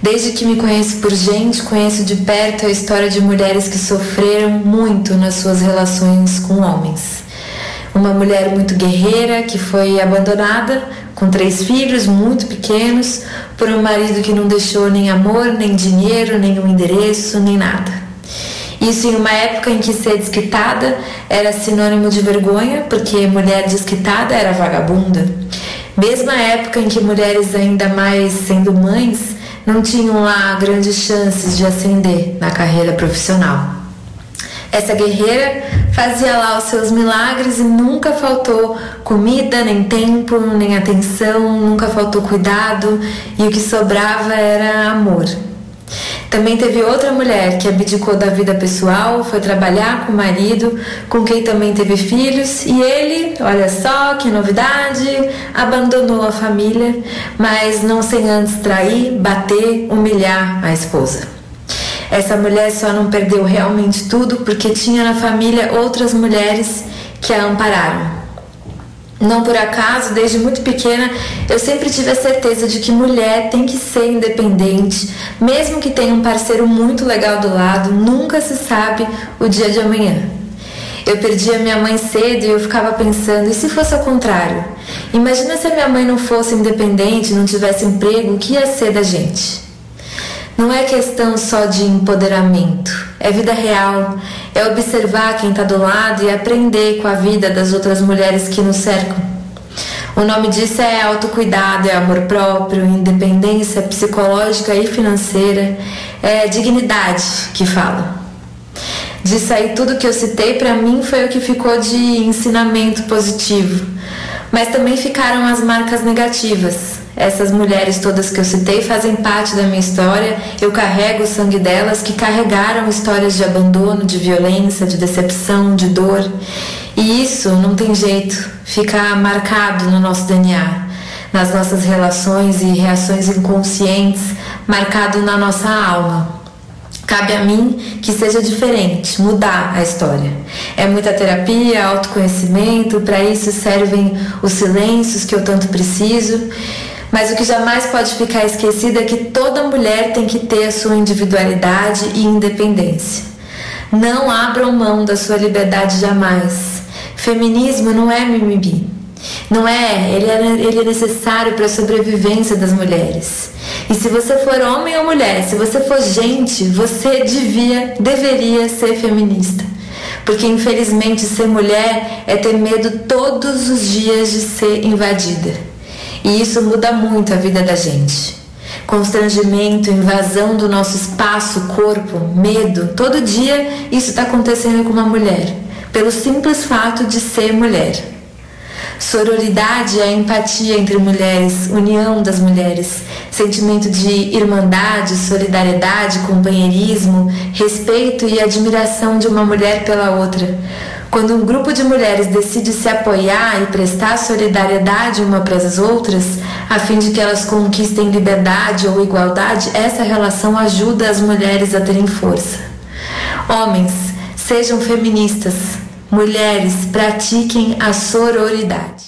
[SPEAKER 20] Desde que me conheço por gente, conheço de perto a história de mulheres que sofreram muito nas suas relações com homens. Uma mulher muito guerreira que foi abandonada com três filhos muito pequenos por um marido que não deixou nem amor, nem dinheiro, nem um endereço, nem nada. Isso em uma época em que ser desquitada era sinônimo de vergonha, porque mulher desquitada era vagabunda. Mesma época em que mulheres ainda mais sendo mães não tinham lá grandes chances de ascender na carreira profissional. Essa guerreira fazia lá os seus milagres e nunca faltou comida, nem tempo, nem atenção, nunca faltou cuidado e o que sobrava era amor. Também teve outra mulher que abdicou da vida pessoal, foi trabalhar com o marido, com quem também teve filhos, e ele, olha só que novidade, abandonou a família, mas não sem antes trair, bater, humilhar a esposa. Essa mulher só não perdeu realmente tudo porque tinha na família outras mulheres que a ampararam. Não por acaso, desde muito pequena, eu sempre tive a certeza de que mulher tem que ser independente, mesmo que tenha um parceiro muito legal do lado, nunca se sabe o dia de amanhã. Eu perdi a minha mãe cedo e eu ficava pensando, e se fosse ao contrário? Imagina se a minha mãe não fosse independente, não tivesse emprego, o que ia ser da gente? Não é questão só de empoderamento, é vida real, é observar quem está do lado e aprender com a vida das outras mulheres que nos cercam. O nome disso é autocuidado, é amor próprio, independência psicológica e financeira, é dignidade que fala. Disso aí tudo que eu citei para mim foi o que ficou de ensinamento positivo, mas também ficaram as marcas negativas essas mulheres todas que eu citei fazem parte da minha história. Eu carrego o sangue delas que carregaram histórias de abandono, de violência, de decepção, de dor. E isso não tem jeito, fica marcado no nosso DNA, nas nossas relações e reações inconscientes, marcado na nossa alma. Cabe a mim que seja diferente, mudar a história. É muita terapia, autoconhecimento, para isso servem os silêncios que eu tanto preciso. Mas o que jamais pode ficar esquecido é que toda mulher tem que ter a sua individualidade e independência. Não abram mão da sua liberdade jamais. Feminismo não é mimimi. Não é, ele é, ele é necessário para a sobrevivência das mulheres. E se você for homem ou mulher, se você for gente, você devia, deveria ser feminista. Porque infelizmente ser mulher é ter medo todos os dias de ser invadida. E isso muda muito a vida da gente. Constrangimento, invasão do nosso espaço, corpo, medo, todo dia isso está acontecendo com uma mulher, pelo simples fato de ser mulher. Sororidade é a empatia entre mulheres, união das mulheres, sentimento de irmandade, solidariedade, companheirismo, respeito e admiração de uma mulher pela outra. Quando um grupo de mulheres decide se apoiar e prestar solidariedade uma para as outras, a fim de que elas conquistem liberdade ou igualdade, essa relação ajuda as mulheres a terem força. Homens, sejam feministas, Mulheres, pratiquem a sororidade.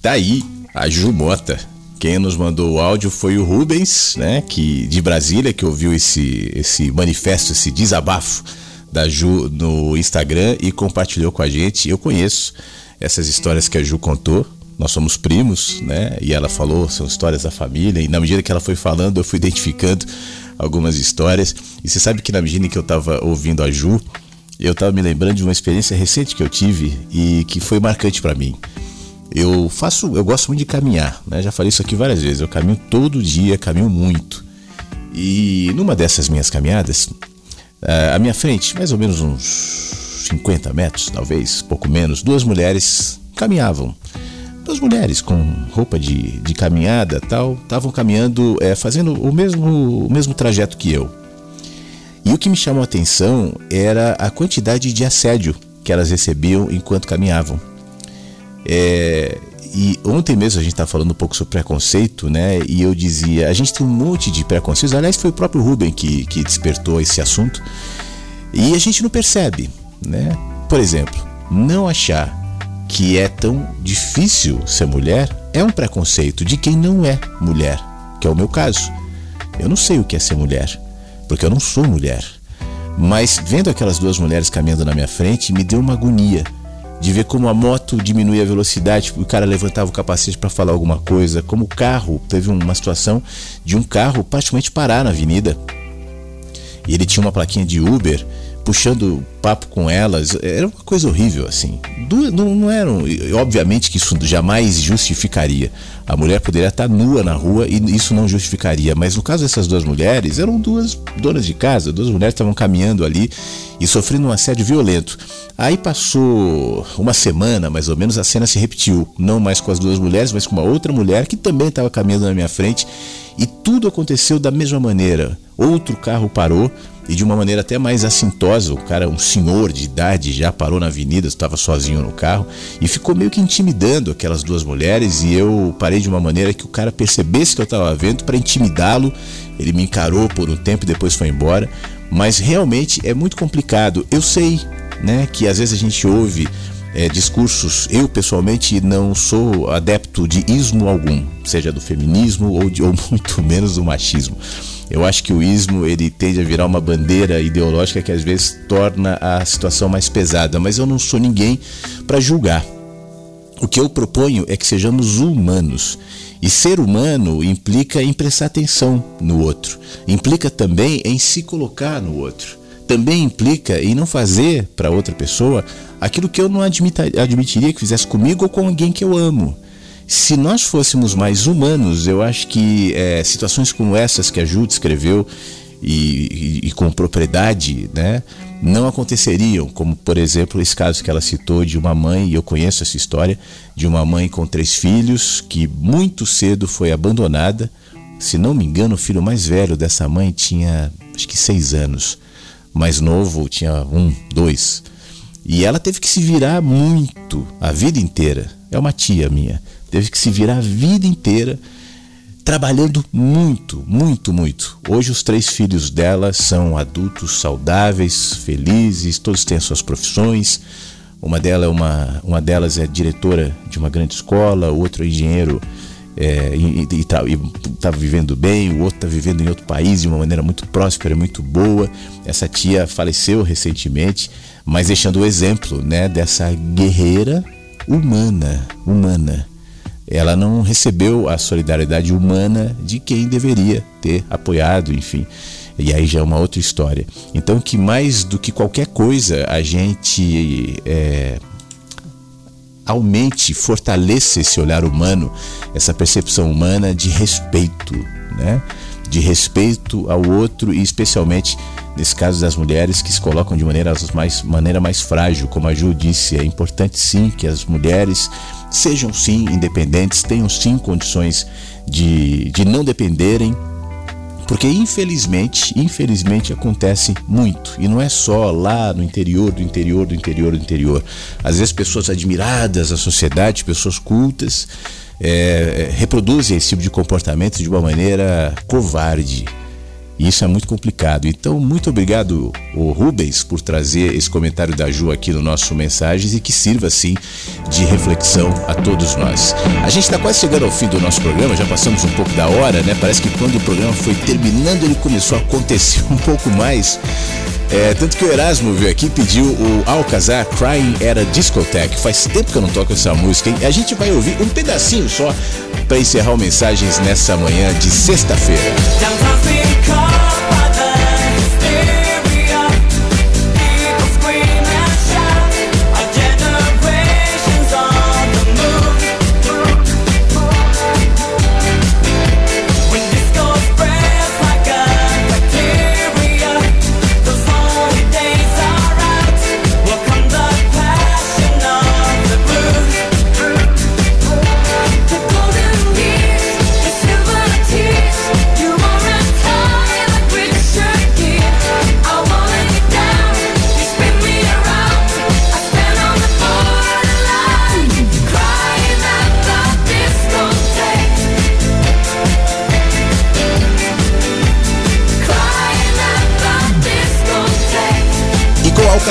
[SPEAKER 4] Daí tá a Ju Mota. Quem nos mandou o áudio foi o Rubens, né, que de Brasília, que ouviu esse, esse manifesto, esse desabafo da Ju no Instagram e compartilhou com a gente. Eu conheço essas histórias que a Ju contou. Nós somos primos, né? E ela falou, são histórias da família. E na medida que ela foi falando, eu fui identificando algumas histórias. E você sabe que na medida que eu estava ouvindo a Ju, eu estava me lembrando de uma experiência recente que eu tive e que foi marcante para mim. Eu faço, eu gosto muito de caminhar, né? Já falei isso aqui várias vezes. Eu caminho todo dia, caminho muito. E numa dessas minhas caminhadas, à minha frente, mais ou menos uns 50 metros, talvez, pouco menos, duas mulheres caminhavam. Duas mulheres com roupa de, de caminhada tal, estavam caminhando, é, fazendo o mesmo, o mesmo trajeto que eu. E o que me chamou a atenção era a quantidade de assédio que elas recebiam enquanto caminhavam. É, e ontem mesmo a gente estava falando um pouco sobre preconceito, né? E eu dizia, a gente tem um monte de preconceitos. Aliás, foi o próprio Ruben que, que despertou esse assunto. E a gente não percebe, né? Por exemplo, não achar que é tão difícil ser mulher é um preconceito de quem não é mulher, que é o meu caso. Eu não sei o que é ser mulher porque eu não sou mulher. Mas vendo aquelas duas mulheres caminhando na minha frente, me deu uma agonia de ver como a moto diminui a velocidade, o cara levantava o capacete para falar alguma coisa, como o carro, teve uma situação de um carro praticamente parar na avenida. E ele tinha uma plaquinha de Uber puxando papo com elas, era uma coisa horrível assim. Não, não eram, obviamente que isso jamais justificaria. A mulher poderia estar nua na rua e isso não justificaria, mas no caso dessas duas mulheres, eram duas donas de casa, duas mulheres estavam caminhando ali e sofrendo um assédio violento. Aí passou uma semana, mais ou menos, a cena se repetiu, não mais com as duas mulheres, mas com uma outra mulher que também estava caminhando na minha frente e tudo aconteceu da mesma maneira. Outro carro parou, e de uma maneira até mais assintosa. O cara, um senhor de idade, já parou na avenida, estava sozinho no carro e ficou meio que intimidando aquelas duas mulheres. E eu parei de uma maneira que o cara percebesse que eu estava vendo para intimidá-lo. Ele me encarou por um tempo e depois foi embora. Mas realmente é muito complicado. Eu sei, né, que às vezes a gente ouve é, discursos. Eu pessoalmente não sou adepto de ismo algum, seja do feminismo ou, de, ou muito menos do machismo. Eu acho que o ismo ele tende a virar uma bandeira ideológica que às vezes torna a situação mais pesada, mas eu não sou ninguém para julgar. O que eu proponho é que sejamos humanos. E ser humano implica em prestar atenção no outro, implica também em se colocar no outro, também implica em não fazer para outra pessoa aquilo que eu não admitiria que fizesse comigo ou com alguém que eu amo. Se nós fôssemos mais humanos, eu acho que é, situações como essas que a Ju descreveu e, e, e, com propriedade, né, não aconteceriam, como por exemplo esse caso que ela citou de uma mãe, e eu conheço essa história, de uma mãe com três filhos que muito cedo foi abandonada. Se não me engano, o filho mais velho dessa mãe tinha acho que seis anos, mais novo tinha um, dois. E ela teve que se virar muito a vida inteira. É uma tia minha teve que se virar a vida inteira trabalhando muito, muito, muito. Hoje os três filhos dela são adultos saudáveis, felizes, todos têm as suas profissões. Uma, dela é uma, uma delas é diretora de uma grande escola, o outro é engenheiro é, e está tá vivendo bem, o outro está vivendo em outro país de uma maneira muito próspera, muito boa. Essa tia faleceu recentemente, mas deixando o exemplo né, dessa guerreira humana, humana ela não recebeu a solidariedade humana de quem deveria ter apoiado, enfim. E aí já é uma outra história. Então, que mais do que qualquer coisa a gente é, aumente, fortaleça esse olhar humano, essa percepção humana de respeito, né? De respeito ao outro e especialmente nesse caso das mulheres que se colocam de maneira mais, maneira mais frágil, como a Ju disse, é importante sim que as mulheres sejam sim independentes, tenham sim condições de, de não dependerem, porque infelizmente, infelizmente acontece muito e não é só lá no interior do interior do interior do interior. Às vezes pessoas admiradas da sociedade, pessoas cultas, é, reproduzem esse tipo de comportamento de uma maneira covarde e isso é muito complicado. Então, muito obrigado, o Rubens, por trazer esse comentário da Ju aqui no nosso Mensagens e que sirva, assim, de reflexão a todos nós. A gente está quase chegando ao fim do nosso programa, já passamos um pouco da hora, né? Parece que quando o programa foi terminando, ele começou a acontecer um pouco mais. É, tanto que o Erasmo veio aqui pediu o Alcazar Crying at a Discotheque. Faz tempo que eu não toco essa música, hein? A gente vai ouvir um pedacinho só para encerrar o Mensagens nessa manhã de sexta-feira.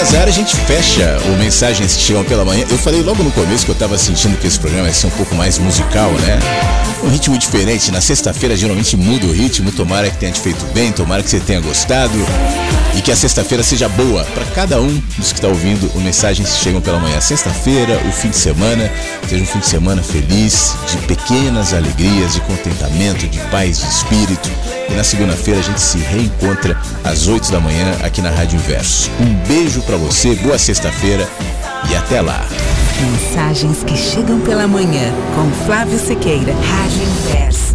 [SPEAKER 4] Alcazar, a gente fecha o Mensagens que Chegam pela Manhã. Eu falei logo no começo que eu tava sentindo que esse programa ia ser um pouco mais musical, né? Um ritmo diferente. Na sexta-feira geralmente muda o ritmo. Tomara que tenha te feito bem, tomara que você tenha gostado. E que a sexta-feira seja boa para cada um dos que está ouvindo o Mensagens que Chegam pela Manhã. Sexta-feira, o fim de semana, seja um fim de semana feliz, de pequenas alegrias, de contentamento, de paz de espírito. E na segunda-feira a gente se reencontra às 8 da manhã aqui na Rádio Inverso. Um beijo para você, boa sexta-feira e até lá.
[SPEAKER 2] Mensagens que chegam pela manhã com Flávio Sequeira, Rádio Inverso.